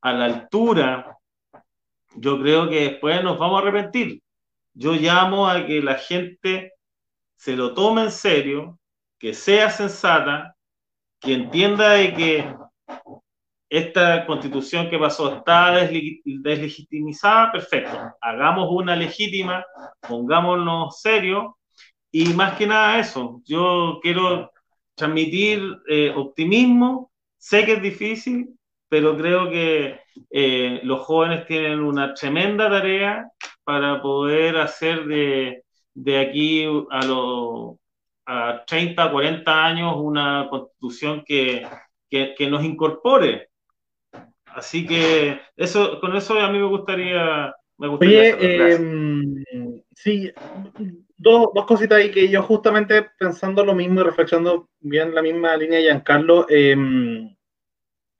a la altura, yo creo que después nos vamos a arrepentir. Yo llamo a que la gente se lo tome en serio, que sea sensata, que entienda de que esta constitución que pasó está deslegitimizada, perfecto. Hagamos una legítima, pongámonos serios y más que nada eso. Yo quiero transmitir eh, optimismo, sé que es difícil, pero creo que eh, los jóvenes tienen una tremenda tarea para poder hacer de, de aquí a los a 30, 40 años una constitución que, que, que, nos incorpore. Así que eso, con eso a mí me gustaría... Me gustaría Oye, eh, sí, dos, dos, cositas ahí que yo justamente pensando lo mismo y reflexionando bien la misma línea de Giancarlo, eh,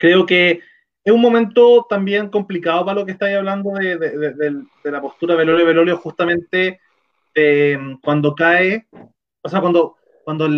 creo que es un momento también complicado para lo que estáis hablando de, de, de, de la postura Velorio-Velorio, justamente cuando cae, o sea, cuando, cuando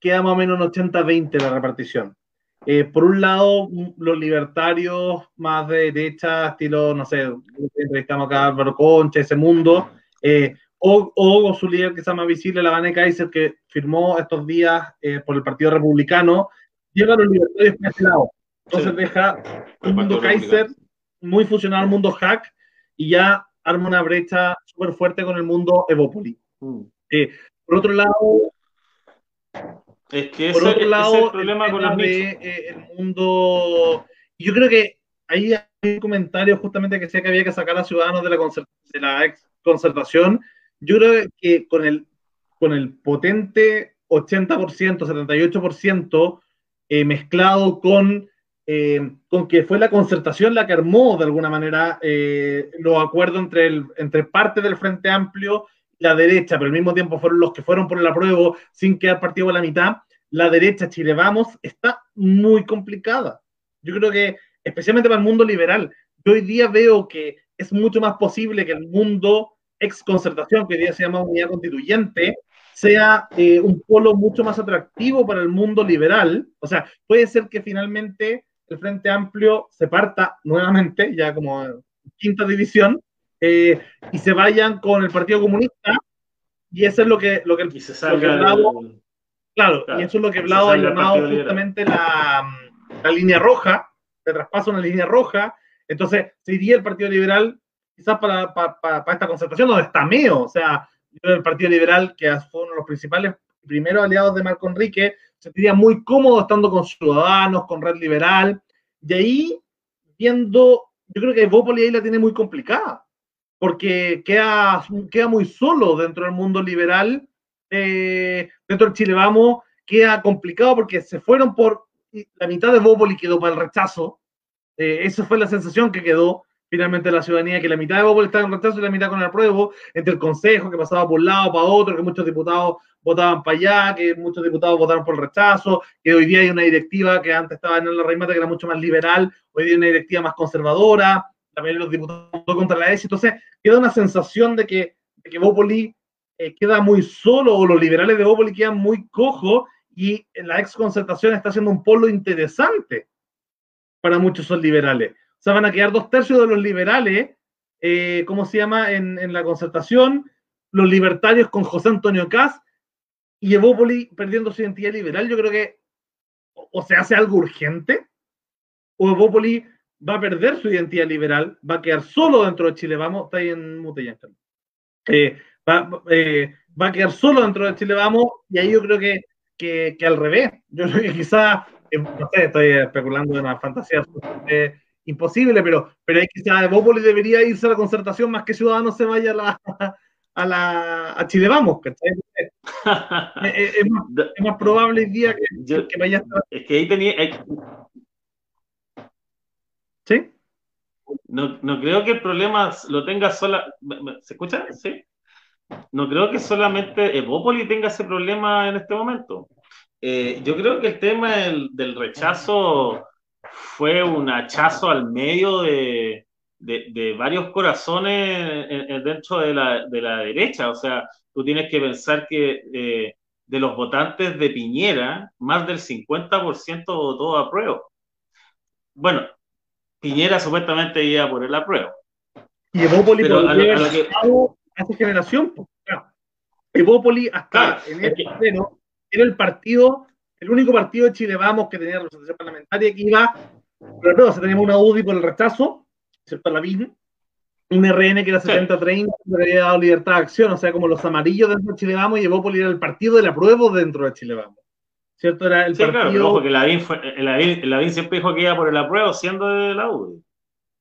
queda más o menos un 80-20 la repartición. Eh, por un lado, los libertarios más de derecha, estilo, no sé, entrevistamos acá a Álvaro Concha, ese mundo, eh, o, su líder que se llama visible, la Vane Kaiser, que firmó estos días eh, por el Partido Republicano, llega a los libertarios por ese lado. Entonces deja un mundo Kaiser muy funcional, un mundo hack, y ya arma una brecha súper fuerte con el mundo Evopoli. Mm. Eh, por otro lado, es que por otro lado, es el problema el con los de, eh, el mundo. Yo creo que ahí hay un comentario justamente que decía que había que sacar a ciudadanos de la, de la ex concertación. Yo creo que con el, con el potente 80%, 78% eh, mezclado con eh, con que fue la concertación la que armó de alguna manera eh, los acuerdos entre, entre parte del Frente Amplio y la derecha, pero al mismo tiempo fueron los que fueron por el apruebo sin quedar partido a la mitad, la derecha Chile Vamos está muy complicada. Yo creo que, especialmente para el mundo liberal, yo hoy día veo que es mucho más posible que el mundo ex concertación, que hoy día se llama unidad constituyente, sea eh, un polo mucho más atractivo para el mundo liberal. O sea, puede ser que finalmente el Frente Amplio se parta nuevamente, ya como quinta división, eh, y se vayan con el Partido Comunista, y eso es lo que, lo que, y se salga lo que Blado, el... claro, claro, y eso es lo que Blado ha llamado justamente la, la, línea roja, se traspasa una línea roja, entonces se iría el Partido Liberal quizás para, para, para, esta concentración donde está Meo, o sea, el Partido Liberal, que fue uno de los principales primeros aliados de Marco Enrique, sentiría muy cómodo estando con Ciudadanos, con Red Liberal, y ahí viendo, yo creo que Bópoli ahí la tiene muy complicada, porque queda, queda muy solo dentro del mundo liberal, eh, dentro del Chile Vamos, queda complicado porque se fueron por, la mitad de Bópoli quedó para el rechazo, eh, esa fue la sensación que quedó, finalmente la ciudadanía, que la mitad de Bópoli estaba en rechazo y la mitad con el apruebo, entre el Consejo, que pasaba por un lado, para otro, que muchos diputados votaban para allá, que muchos diputados votaron por el rechazo, que hoy día hay una directiva que antes estaba en la Reimata que era mucho más liberal, hoy día hay una directiva más conservadora, también los diputados votó contra la ESI, entonces queda una sensación de que, de que Bópoli eh, queda muy solo, o los liberales de Bópoli quedan muy cojos, y la ex concertación está haciendo un polo interesante para muchos son liberales. O sea, van a quedar dos tercios de los liberales, eh, ¿cómo se llama? En, en, la concertación, los libertarios con José Antonio Caz y Evópoli perdiendo su identidad liberal. Yo creo que o se hace algo urgente, o Evópoli va a perder su identidad liberal, va a quedar solo dentro de Chile Vamos, está ahí en mute eh, va, eh, va, a quedar solo dentro de Chile Vamos, y ahí yo creo que, que, al revés. Yo creo que quizás, no sé, estoy especulando de una fantasía. Imposible, pero, pero hay que Evópoli debería irse a la concertación más que Ciudadanos se vaya a la, a, la, a Chile Vamos, ¿cachai? es, es, más, es, más, probable el día que, Yo, que vaya a estar... Es que ahí tenía... Eh, ¿Sí? No, no creo que el problema lo tenga sola... ¿Se escucha? ¿Sí? No creo que solamente Evópoli tenga ese problema en este momento. Eh, yo creo que el tema del, del rechazo fue un hachazo al medio de, de, de varios corazones en, en, dentro de la, de la, derecha. O sea, tú tienes que pensar que eh, de los votantes de Piñera, más del 50% votó a prueba. Bueno, Piñera supuestamente iba por el apruebo. Y Evópoli por que... hace generación. Evópoli hasta en el era el partido, el único partido de Chile Vamos que tenía representación parlamentaria que iba, pero no, se teníamos una UDI por el rechazo, ¿cierto? La BIN, un RN que era 70-30, que había dado libertad de acción, o sea, como los amarillos dentro de Chile Vamos y Evópoli era el partido del apruebo dentro de Chile Vamos. ¿Cierto? Era el partido... claro, porque la BIN, siempre dijo que iba por el apruebo siendo de la UDI.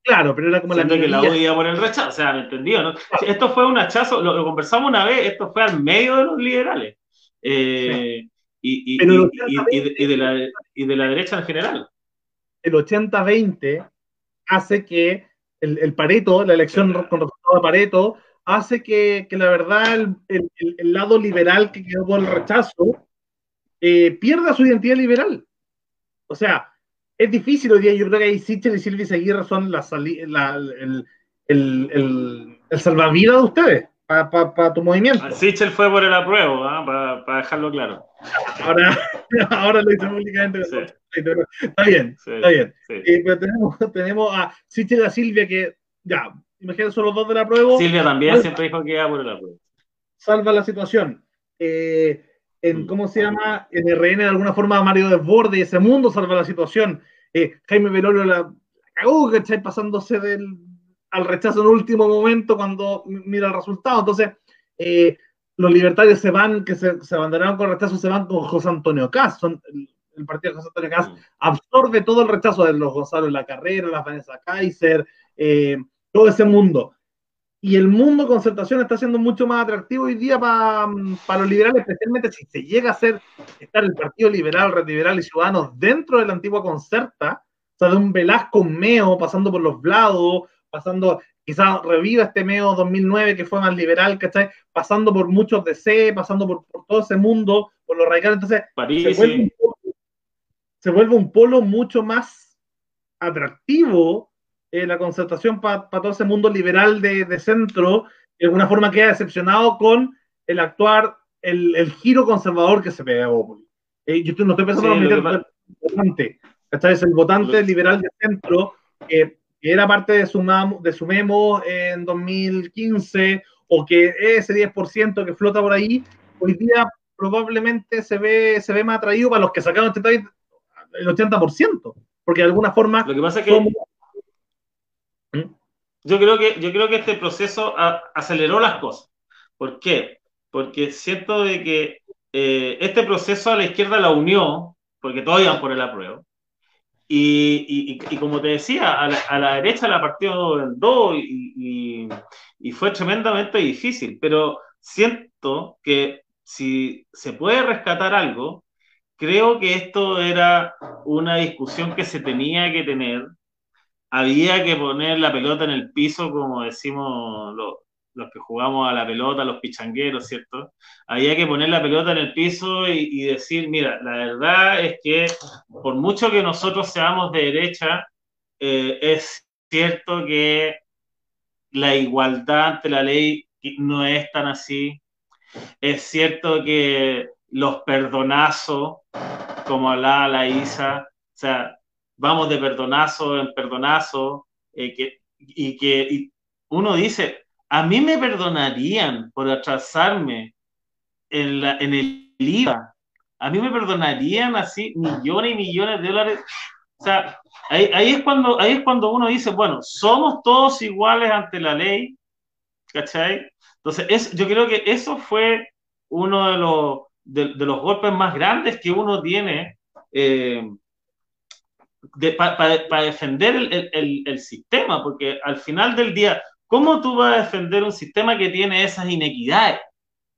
Claro, pero era como Siendo la que la UDI iba por el rechazo, o sea, ¿me entendió? ¿no? Esto fue un hachazo, lo, conversamos una vez, esto fue al medio de los liberales. Eh, y, y, y, de la, y de la derecha en general. El 80-20 hace que el, el, Pareto, la elección con resultado de Pareto, hace que, que la verdad el, el, el, lado liberal que quedó por el rechazo eh, pierda su identidad liberal. O sea, es difícil hoy día. Yo creo que ahí Sichel y Silvia Seguirre son la, la el, el, el, salvavidas de ustedes para tu movimiento. Sichel fue por el apruebo, ¿ah? para dejarlo claro. Ahora, ahora lo dice públicamente. Está bien, está bien. Eh, pero tenemos, tenemos a Sichel y a Silvia que, ya, imagínate, son los dos del apruebo. Silvia también siempre dijo que iba por el apruebo. Salva la situación. Eh, en, mm. ¿cómo se llama? En RN, de alguna forma, Mario Desborde y ese mundo salva la situación. Eh, Jaime Belolo la cagó, ¿cachai? Pasándose del, al rechazo en último momento cuando mira el resultado. Entonces, eh, los libertarios se van, que se, se abanderaron con rechazo, se van con José Antonio Caz. Son, el, partido de José Antonio Caz absorbe todo el rechazo de los Gonzalo en la carrera, la Vanessa Kaiser, eh, todo ese mundo. Y el mundo concertación está siendo mucho más atractivo hoy día para los liberales, especialmente si se llega a ser estar el Partido Liberal, Red Liberal y Ciudadanos dentro de la antigua concerta, o sea, de un Velasco Meo, pasando por los Vlados, pasando, quizás reviva este Meo 2009 que fue más liberal, ¿cachai? Pasando por muchos DC, pasando por, todo ese mundo, por los radicales, entonces se, vuelve un polo, mucho más atractivo eh, la concertación para todo ese mundo liberal de, centro, de alguna forma queda decepcionado con el actuar, el, el giro conservador que se pega a eh, yo no estoy pensando en el votante, Es el votante liberal de centro que que era parte de su, de en 2015 o que ese 10% que flota por ahí, hoy día probablemente se ve, se ve más atraído para los que sacaron este el 80%, porque de alguna forma... Lo que pasa es que... ¿Mm? Yo creo que, yo creo que este proceso aceleró las cosas. ¿Por qué? Porque siento de que eh, este proceso a la izquierda la unió, porque todos iban por el apruebo, y, y, como te decía, a la, a la, derecha la partió en dos y, y, fue tremendamente difícil, pero siento que si se puede rescatar algo, creo que esto era una discusión que se tenía que tener. Había que poner la pelota en el piso, como decimos los, los que jugamos a la pelota, los pichangueros, ¿cierto? Había que poner la pelota en el piso y, decir, mira, la verdad es que por mucho que nosotros seamos de derecha, eh, es cierto que la igualdad ante la ley no es tan así. Es cierto que los perdonazos, como hablaba la Isa, o sea, vamos de perdonazo en perdonazo, eh, que, y que uno dice, a mí me perdonarían por atrasarme en, el IVA. A mí me perdonarían así millones y millones de dólares. O sea, ahí, es cuando, ahí es cuando uno dice, bueno, somos todos iguales ante la ley, ¿cachai? Entonces, es, yo creo que eso fue uno de los, de, los golpes más grandes que uno tiene eh, para defender el, el, sistema, porque al final del día, ¿Cómo tú vas a defender un sistema que tiene esas inequidades?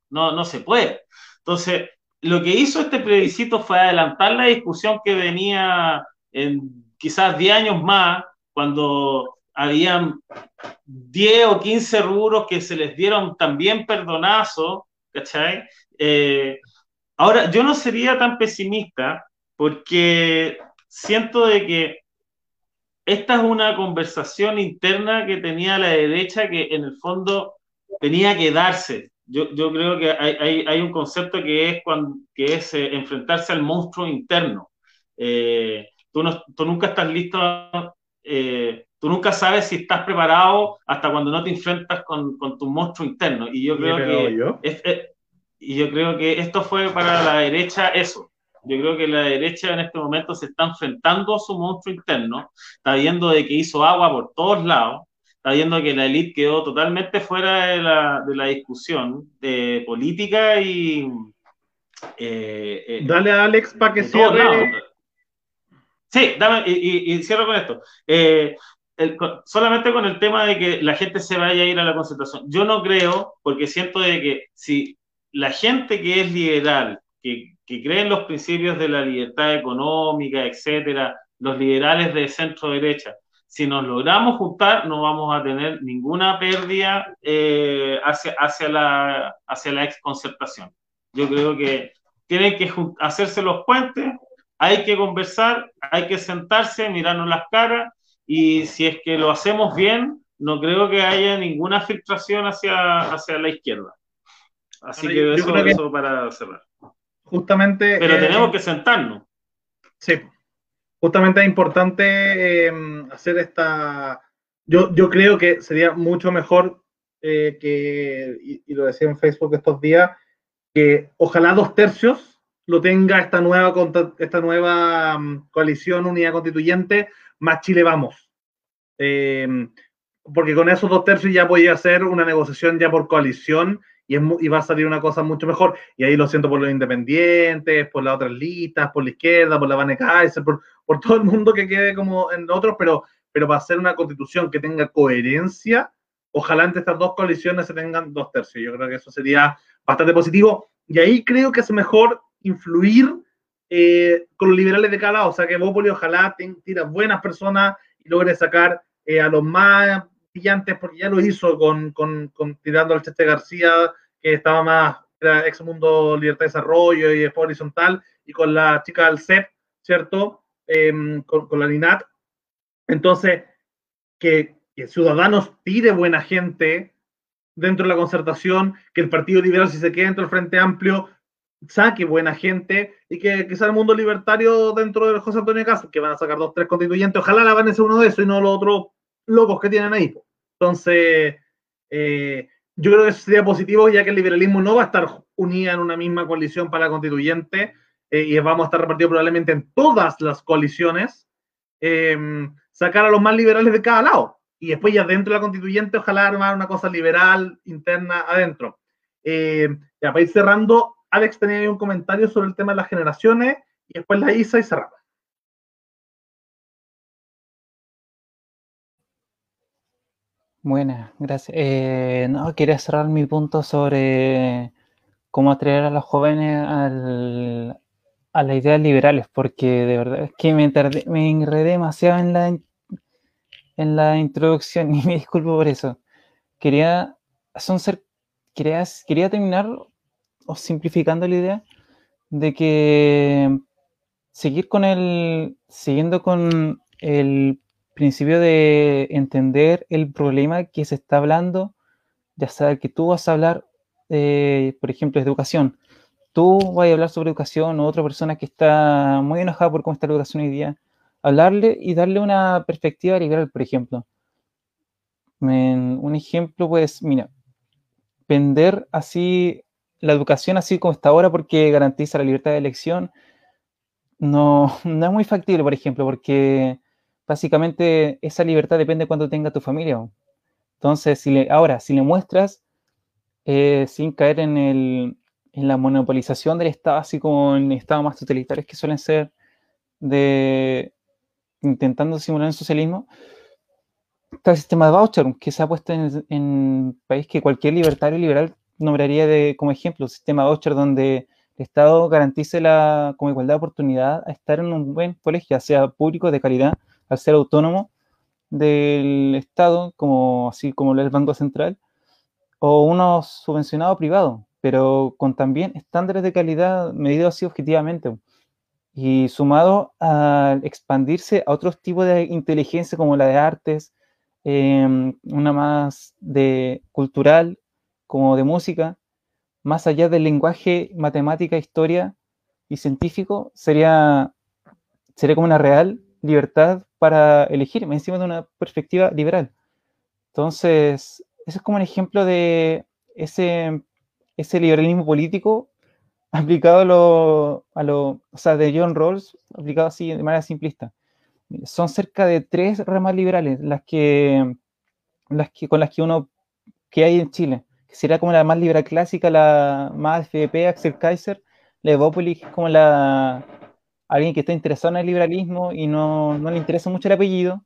No, no se puede. Entonces, lo que hizo este plebiscito fue adelantar la discusión que venía en quizás 10 años más, cuando habían 10 o 15 rubros que se les dieron también perdonazos, ¿cachai? Eh, ahora, yo no sería tan pesimista porque siento de que esta es una conversación interna que tenía la derecha que en el fondo tenía que darse. yo, yo creo que hay, hay, hay, un concepto que es, cuando, que es eh, enfrentarse al monstruo interno. Eh, tú, no, tú, nunca estás listo, eh, tú nunca sabes si estás preparado hasta cuando no te enfrentas con, con tu monstruo interno. Y yo creo que yo? es, y yo creo que esto fue para la derecha eso. Yo creo que la derecha en este momento se está enfrentando a su monstruo interno, está viendo de que hizo agua por todos lados, está viendo que la élite quedó totalmente fuera de la, de la discusión de política y... Eh, eh, Dale a Alex para que cierre. Sí, dame, y, y, cierro con esto. Eh, el, solamente con el tema de que la gente se vaya a ir a la concentración. Yo no creo, porque siento de que si la gente que es liberal, que, que cree en los principios de la libertad económica, etcétera, los liberales de centro derecha, si nos logramos juntar, no vamos a tener ninguna pérdida eh, hacia, hacia, la, hacia la exconcertación. Yo creo que tienen que hacerse los puentes, hay que conversar, hay que sentarse, mirarnos las caras y si es que lo hacemos bien, no creo que haya ninguna filtración hacia, hacia la izquierda. Así que eso, eso para cerrar. Justamente. Pero eh, tenemos que sentarnos. Sí, justamente es importante em, hacer esta... Yo, yo creo que sería mucho mejor eh, que, y, lo decía en Facebook estos días, que ojalá dos tercios lo tenga esta nueva, esta nueva mm, coalición unidad constituyente, más Chile vamos. Em, porque con esos dos tercios ya voy a hacer una negociación ya por coalición y, es, y, va a salir una cosa mucho mejor. Y ahí lo siento por los independientes, por las otras listas, por la izquierda, por la Van Kaiser, por, por todo el mundo que quede como en otros, pero, pero para hacer una constitución que tenga coherencia, ojalá entre estas dos coaliciones se tengan dos tercios. Yo creo que eso sería bastante positivo. Y ahí creo que es mejor influir eh, con los liberales de cada lado. O sea, que Bópoli ojalá tira buenas personas y logre sacar eh, a los más brillantes, porque ya lo hizo con, con, con tirando al Cheste García, que estaba más, era ex mundo libertad de desarrollo y después horizontal, y con la chica del CEP, ¿cierto? Em, con, la LINAT. Entonces, que, Ciudadanos pide buena gente dentro de la concertación, que el Partido Liberal, si se queda dentro del Frente Amplio, saque buena gente y que, que sea el mundo libertario dentro de José Antonio Caso, que van a sacar dos, tres constituyentes. Ojalá la van a ser uno de esos y no los otros locos que tienen ahí. Entonces, eh, yo creo que eso sería positivo, ya que el liberalismo no va a estar unida en una misma coalición para la constituyente, eh, y vamos a estar repartidos probablemente en todas las coaliciones, eh, sacar a los más liberales de cada lado. Y después ya dentro de la constituyente, ojalá armar una cosa liberal interna adentro. Ya para ir cerrando, Alex tenía ahí un comentario sobre el tema de las generaciones y después la Isa y cerramos. Buenas, gracias. no, quería cerrar mi punto sobre cómo atraer a los jóvenes al, a las ideas liberales, porque de verdad es que me, me enredé demasiado en la, en la introducción y me disculpo por eso. Quería, son ser, quería, quería terminar simplificando la idea de que seguir con el, siguiendo con el principio de entender el problema que se está hablando, ya sea que tú vas a hablar, eh, por ejemplo, de educación, tú vas a hablar sobre educación o otra persona que está muy enojada por cómo está la educación hoy día, hablarle y darle una perspectiva liberal, por ejemplo. un ejemplo, pues, mira, vender así la educación así como está ahora porque garantiza la libertad de elección, no, no es muy factible, por ejemplo, porque básicamente esa libertad depende de cuando tenga tu familia. Entonces, si ahora, si le muestras, eh, sin caer en el, en la monopolización del Estado, así como en estados más totalitarios que suelen ser, de intentando simular el socialismo, está el sistema de voucher, que se ha puesto en, un país que cualquier libertario liberal nombraría como ejemplo, un sistema de voucher donde el Estado garantice la como igualdad de oportunidad a estar en un buen colegio, sea público de calidad, al ser autónomo del Estado, como así como el Banco Central, o uno subvencionado privado, pero con también estándares de calidad medidos así objetivamente. Y sumado a expandirse a otros tipos de inteligencia como la de artes, em, una más de cultural, como de música, más allá del lenguaje matemática, historia y científico, sería, sería como una real libertad para elegir, encima de una perspectiva liberal. Entonces, eso es como un ejemplo de ese, ese liberalismo político aplicado a lo, a lo, o sea, de John Rawls, aplicado así de manera simplista. Son cerca de tres ramas liberales las que, las que, con las que uno, que hay en Chile, que sería como la más liberal clásica, la más FDP, Axel Kaiser, la Evópolis, como la, alguien que está interesado en el liberalismo y no, no le interesa mucho el apellido,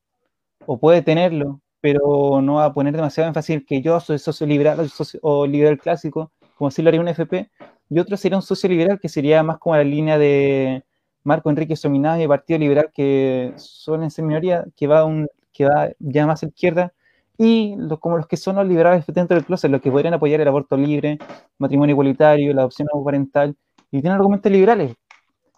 o puede tenerlo, pero no a poner demasiado énfasis que yo soy socio liberal o liberal clásico, como si lo haría un FP, y otro sería un socio liberal que sería más como la línea de Marco Enrique Sominaz y Partido Liberal, que suelen ser minoría, que va, un, que va ya más a izquierda, y como los que son los liberales dentro del closet, los que podrían apoyar el aborto libre, matrimonio igualitario, la adopción parental, y tienen argumentos liberales,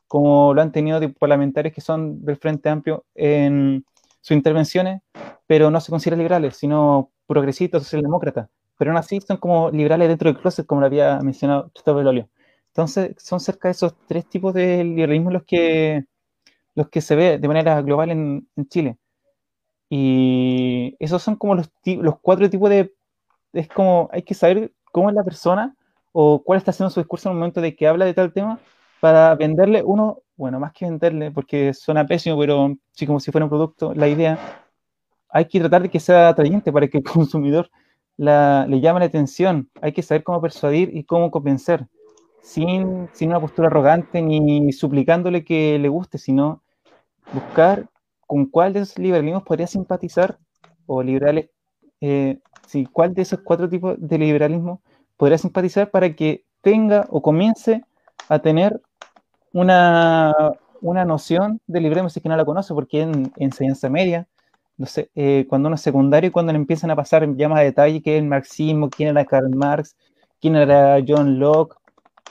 como lo han tenido parlamentarios que son del Frente Amplio en sus intervenciones, pero no se consideran liberales, sino progresistas, socialdemócratas pero aún así son como liberales dentro del closet, como lo había mencionado Christopher Lolio. Entonces, son cerca de esos tres tipos de liberalismo los que, los que se ve de manera global en, Chile. Y esos son como los, los cuatro tipos de... Es como, hay que saber cómo es la persona o cuál está haciendo su discurso en el momento de que habla de tal tema para venderle uno, bueno, más que venderle, porque suena pésimo, pero sí como si fuera un producto, la idea, hay que tratar de que sea atrayente para que el consumidor le llama la atención. Hay que saber cómo persuadir y cómo convencer, sin, sin una postura arrogante ni suplicándole que le guste, sino buscar con cuál de esos liberalismos podría simpatizar o liberales, eh, cuál de esos cuatro tipos de liberalismo podría simpatizar para que tenga o comience a tener una, una noción de liberalismo si es que no la conoce, porque en enseñanza media. No sé, eh, cuando uno es secundario y cuando le empiezan a pasar ya más a detalle qué es el marxismo, quién era Karl Marx, quién era John Locke,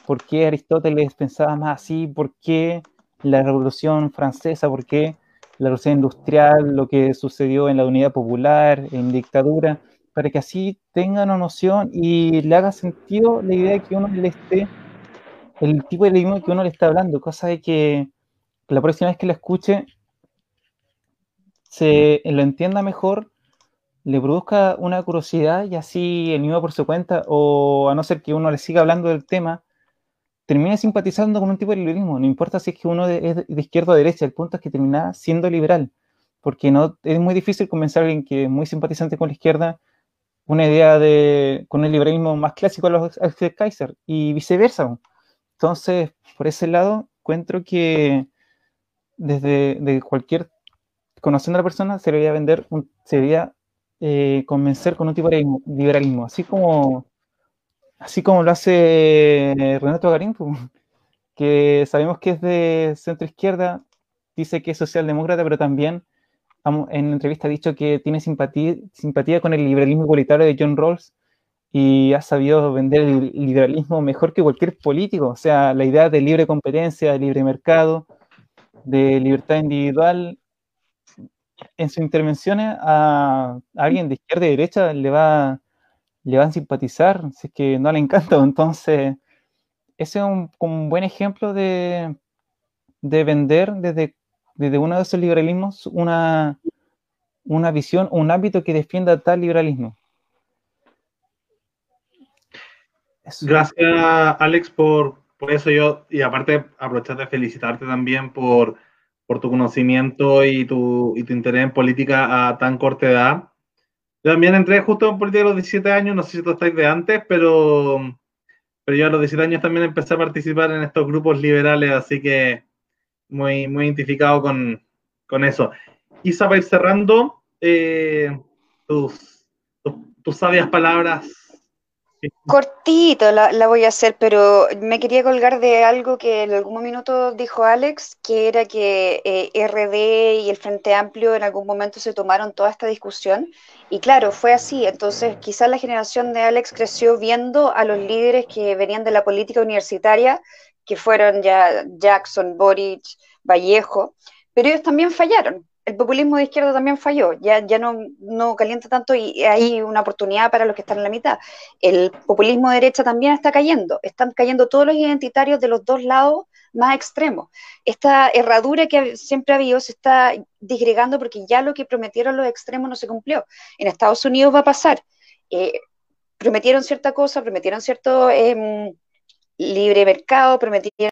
por qué Aristóteles pensaba más así, por qué la Revolución Francesa, por qué la Revolución Industrial, lo que sucedió en la Unidad Popular, en dictadura, para que así tengan una noción y le haga sentido la idea de que uno le esté, el tipo de libro que uno le está hablando, cosa de que la próxima vez que la escuche se lo entienda mejor, le produzca una curiosidad y así el mismo por su cuenta, o a no ser que uno le siga hablando del tema, termine simpatizando con un tipo de liberalismo. No importa si es que uno es de izquierda o derecha, el punto es que termina siendo liberal, porque no es muy difícil convencer a alguien que es muy simpatizante con la izquierda una idea de con el liberalismo más clásico a los Kaiser y viceversa. Entonces, por ese lado, encuentro que desde de cualquier conociendo a la persona, se debería vender, se debería eh, convencer con un tipo de liberalismo, así como, así como lo hace Renato Garín, que sabemos que es de centro izquierda, dice que es socialdemócrata, pero también en entrevista ha dicho que tiene simpatía, simpatía con el liberalismo igualitario de John Rawls y ha sabido vender el liberalismo mejor que cualquier político, o sea, la idea de libre competencia, de libre mercado, de libertad individual, en sus intervenciones a, alguien de izquierda y derecha le va le van a simpatizar, si es que no le encanta. Entonces, ese es un, buen ejemplo de, vender desde, desde uno de esos liberalismos una, una visión, un ámbito que defienda tal liberalismo. Gracias, Alex, por, por eso yo, y aparte aprovechar de felicitarte también por por tu conocimiento y tu, y tu interés en política a tan corta edad. Yo también entré justo en política a los 17 años, no sé si tú estáis de antes, pero, pero yo a los 17 años también empecé a participar en estos grupos liberales, así que muy, muy identificado con, con eso. Isa, para ir cerrando, eh, tus, tus sabias palabras Cortito la, voy a hacer, pero me quería colgar de algo que en algún minuto dijo Alex, que era que eh, RD y el Frente Amplio en algún momento se tomaron toda esta discusión. Y claro, fue así. Entonces, quizás la generación de Alex creció viendo a los líderes que venían de la política universitaria, que fueron ya Jackson, Boric, Vallejo, pero ellos también fallaron. El populismo de izquierda también falló, ya, ya no, no calienta tanto y hay una oportunidad para los que están en la mitad. El populismo de derecha también está cayendo, están cayendo todos los identitarios de los dos lados más extremos. Esta herradura que siempre ha habido se está disgregando porque ya lo que prometieron los extremos no se cumplió. En Estados Unidos va a pasar. Eh, prometieron cierta cosa, prometieron cierto em, libre mercado, prometieron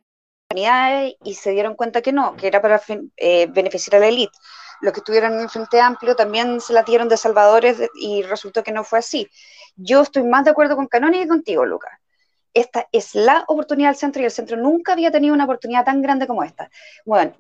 y se dieron cuenta que no, que era para eh, beneficiar a la élite. Los que estuvieron en el Frente Amplio también se la dieron de salvadores y resultó que no fue así. Yo estoy más de acuerdo con Canoni y contigo, Lucas. Esta es la oportunidad del centro y el centro nunca había tenido una oportunidad tan grande como esta. Bueno,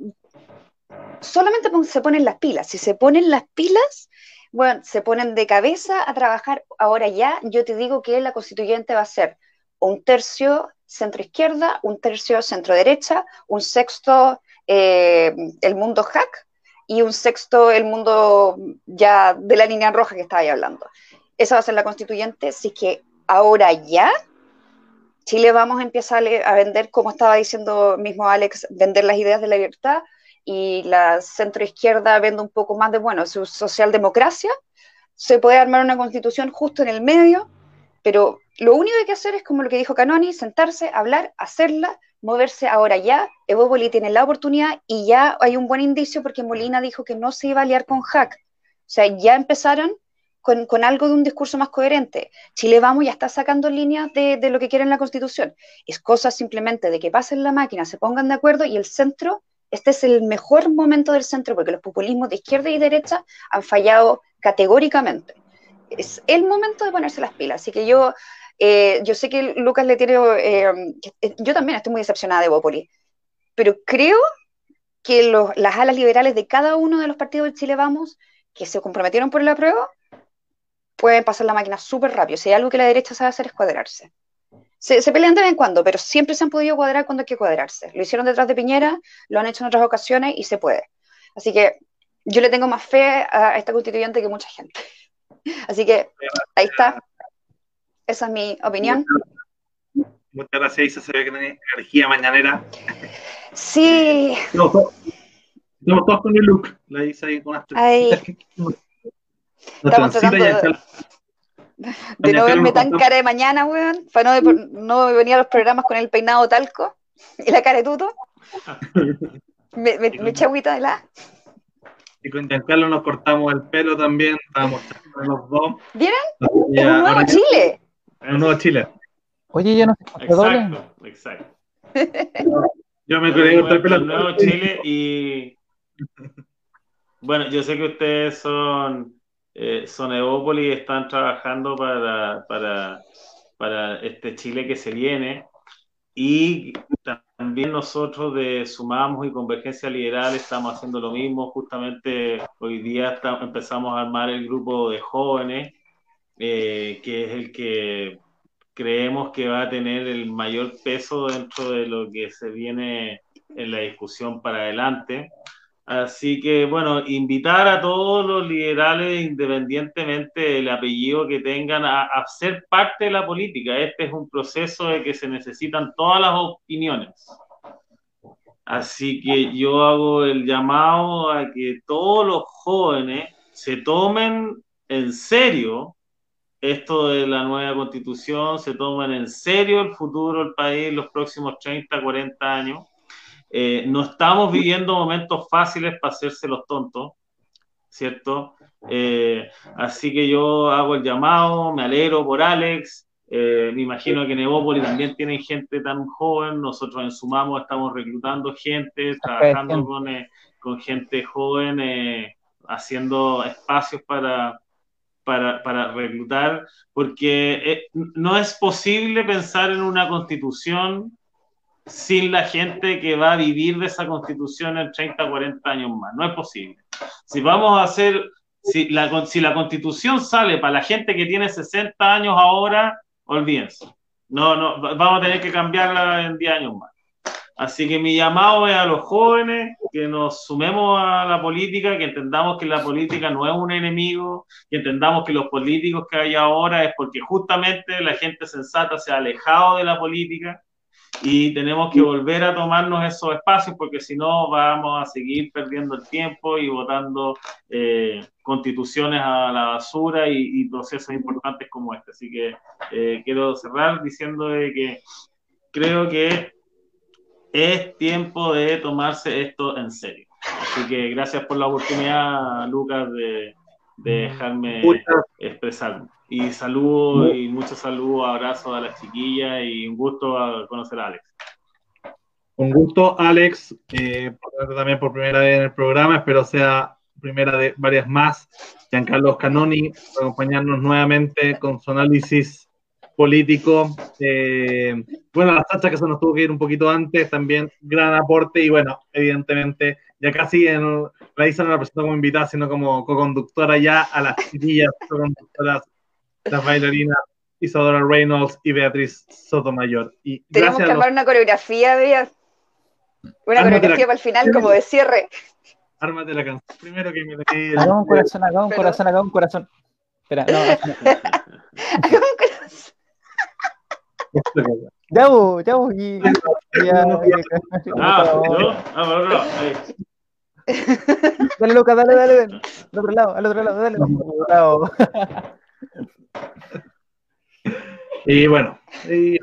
solamente se ponen las pilas. Si se ponen las pilas, bueno, se ponen de cabeza a trabajar ahora ya. Yo te digo que la constituyente va a ser un tercio centro izquierda, un tercio centro derecha, un sexto eh, el mundo hack y un sexto el mundo ya de la línea roja que estaba hablando. Esa va a ser la constituyente, así que ahora ya Chile vamos a empezar a vender, como estaba diciendo mismo Alex, vender las ideas de la libertad y la centro izquierda vende un poco más de, bueno, su socialdemocracia, se puede armar una constitución justo en el medio, pero lo único que hay que hacer es como lo que dijo Canoni, sentarse, hablar, hacerla, moverse ahora ya. Evópoli tiene la oportunidad y ya hay un buen indicio porque Molina dijo que no se iba a liar con Hack. O sea, ya empezaron con, con, algo de un discurso más coherente. Chile Vamos ya está sacando líneas de, de, lo que quiere en la Constitución. Es cosa simplemente de que pasen la máquina, se pongan de acuerdo y el centro, este es el mejor momento del centro porque los populismos de izquierda y derecha han fallado categóricamente. Es el momento de ponerse las pilas. Así que yo eh, yo sé que Lucas le tiene, eh, yo también estoy muy decepcionada de Bópoli, pero creo que las alas liberales de cada uno de los partidos de Chile Vamos, que se comprometieron por el apruebo, pueden pasar la máquina súper rápido. Si hay algo que la derecha sabe hacer es cuadrarse. Se, se, pelean de vez en cuando, pero siempre se han podido cuadrar cuando hay que cuadrarse. Lo hicieron detrás de Piñera, lo han hecho en otras ocasiones y se puede. Así que yo le tengo más fe a esta constituyente que mucha gente. Así que ahí está. Esa es mi opinión. Muchas gracias, Isa. Se ve que tiene energía mañanera. Sí. Estamos todos, con el look. La Isa ahí con las Ahí. Estamos tratando de, de no verme tan cara de mañana, weón. Para no, no venir a los programas con el peinado talco y la cara de tuto. me, me, agüita de la. Y con Giancarlo nos cortamos el pelo también. Estábamos los dos. ¿Vieron? Es un nuevo Chile. Un nuevo Chile. Oye, yo no sé. Exacto, exacto. Yo me quería cortar el pelo. El nuevo Chile y. Bueno, yo sé que ustedes son, eh, son Evópolis y están trabajando para, para, para este Chile que se viene. Y también nosotros de Sumamos y Convergencia Liberal estamos haciendo lo mismo. Justamente hoy día estamos, empezamos a armar el grupo de jóvenes eh, que es el que creemos que va a tener el mayor peso dentro de lo que se viene en la discusión para adelante. Así que, bueno, invitar a todos los liberales, independientemente del apellido que tengan, a, a, ser parte de la política. Este es un proceso de que se necesitan todas las opiniones. Así que yo hago el llamado a que todos los jóvenes se tomen en serio esto de la nueva constitución, se tomen en serio el futuro del país los próximos 30, 40 años. Eh, no estamos viviendo momentos fáciles para hacerse los tontos, ¿cierto? Eh, así que yo hago el llamado, me alegro por Alex, eh, me imagino que en Evópolis también tienen gente tan joven, nosotros en Sumamos estamos reclutando gente, trabajando con, eh, con gente joven, eh, haciendo espacios para, para, para reclutar, porque eh, no es posible pensar en una constitución sin la gente que va a vivir de esa constitución en 30, 40 años más. No es posible. Si vamos a hacer, si la, si la constitución sale para la gente que tiene 60 años ahora, olvídense. No, no, vamos a tener que cambiarla en 10 años más. Así que mi llamado es a los jóvenes que nos sumemos a la política, que entendamos que la política no es un enemigo, que entendamos que los políticos que hay ahora es porque justamente la gente sensata se ha alejado de la política y tenemos que volver a tomarnos esos espacios porque si no vamos a seguir perdiendo el tiempo y votando eh, constituciones a la basura y, procesos importantes como este. Así que eh, quiero cerrar diciendo que creo que es tiempo de tomarse esto en serio. Así que gracias por la oportunidad, Lucas, de, dejarme expresarme. Y saludo y muchos saludos, abrazos a las chiquillas y un gusto conocer a Alex. Un gusto, Alex, eh, también por primera vez en el programa, espero sea primera de varias más. Giancarlo Canoni, acompañarnos nuevamente con su análisis político. Eh, bueno, la Sacha que se nos tuvo que ir un poquito antes, también gran aporte y bueno, evidentemente ya casi en, la Isa no la presentó como invitada, sino como co-conductora ya a las chiquillas, co-conductoras, las bailarinas Isadora Reynolds y Beatriz Sotomayor. Y Tenemos que armar una coreografía, Bea. Una coreografía para el final, como de cierre. Ármate la canción. Primero que me Hagamos un corazón, hagamos un corazón, hagamos un corazón. Espera, no. hagamos un corazón. Ya, vos, ya, vos. Y, ya, ah, no, no, no, Dale, loca, dale, dale, dale. Al otro lado, al otro lado, dale. Al otro lado. Y bueno, y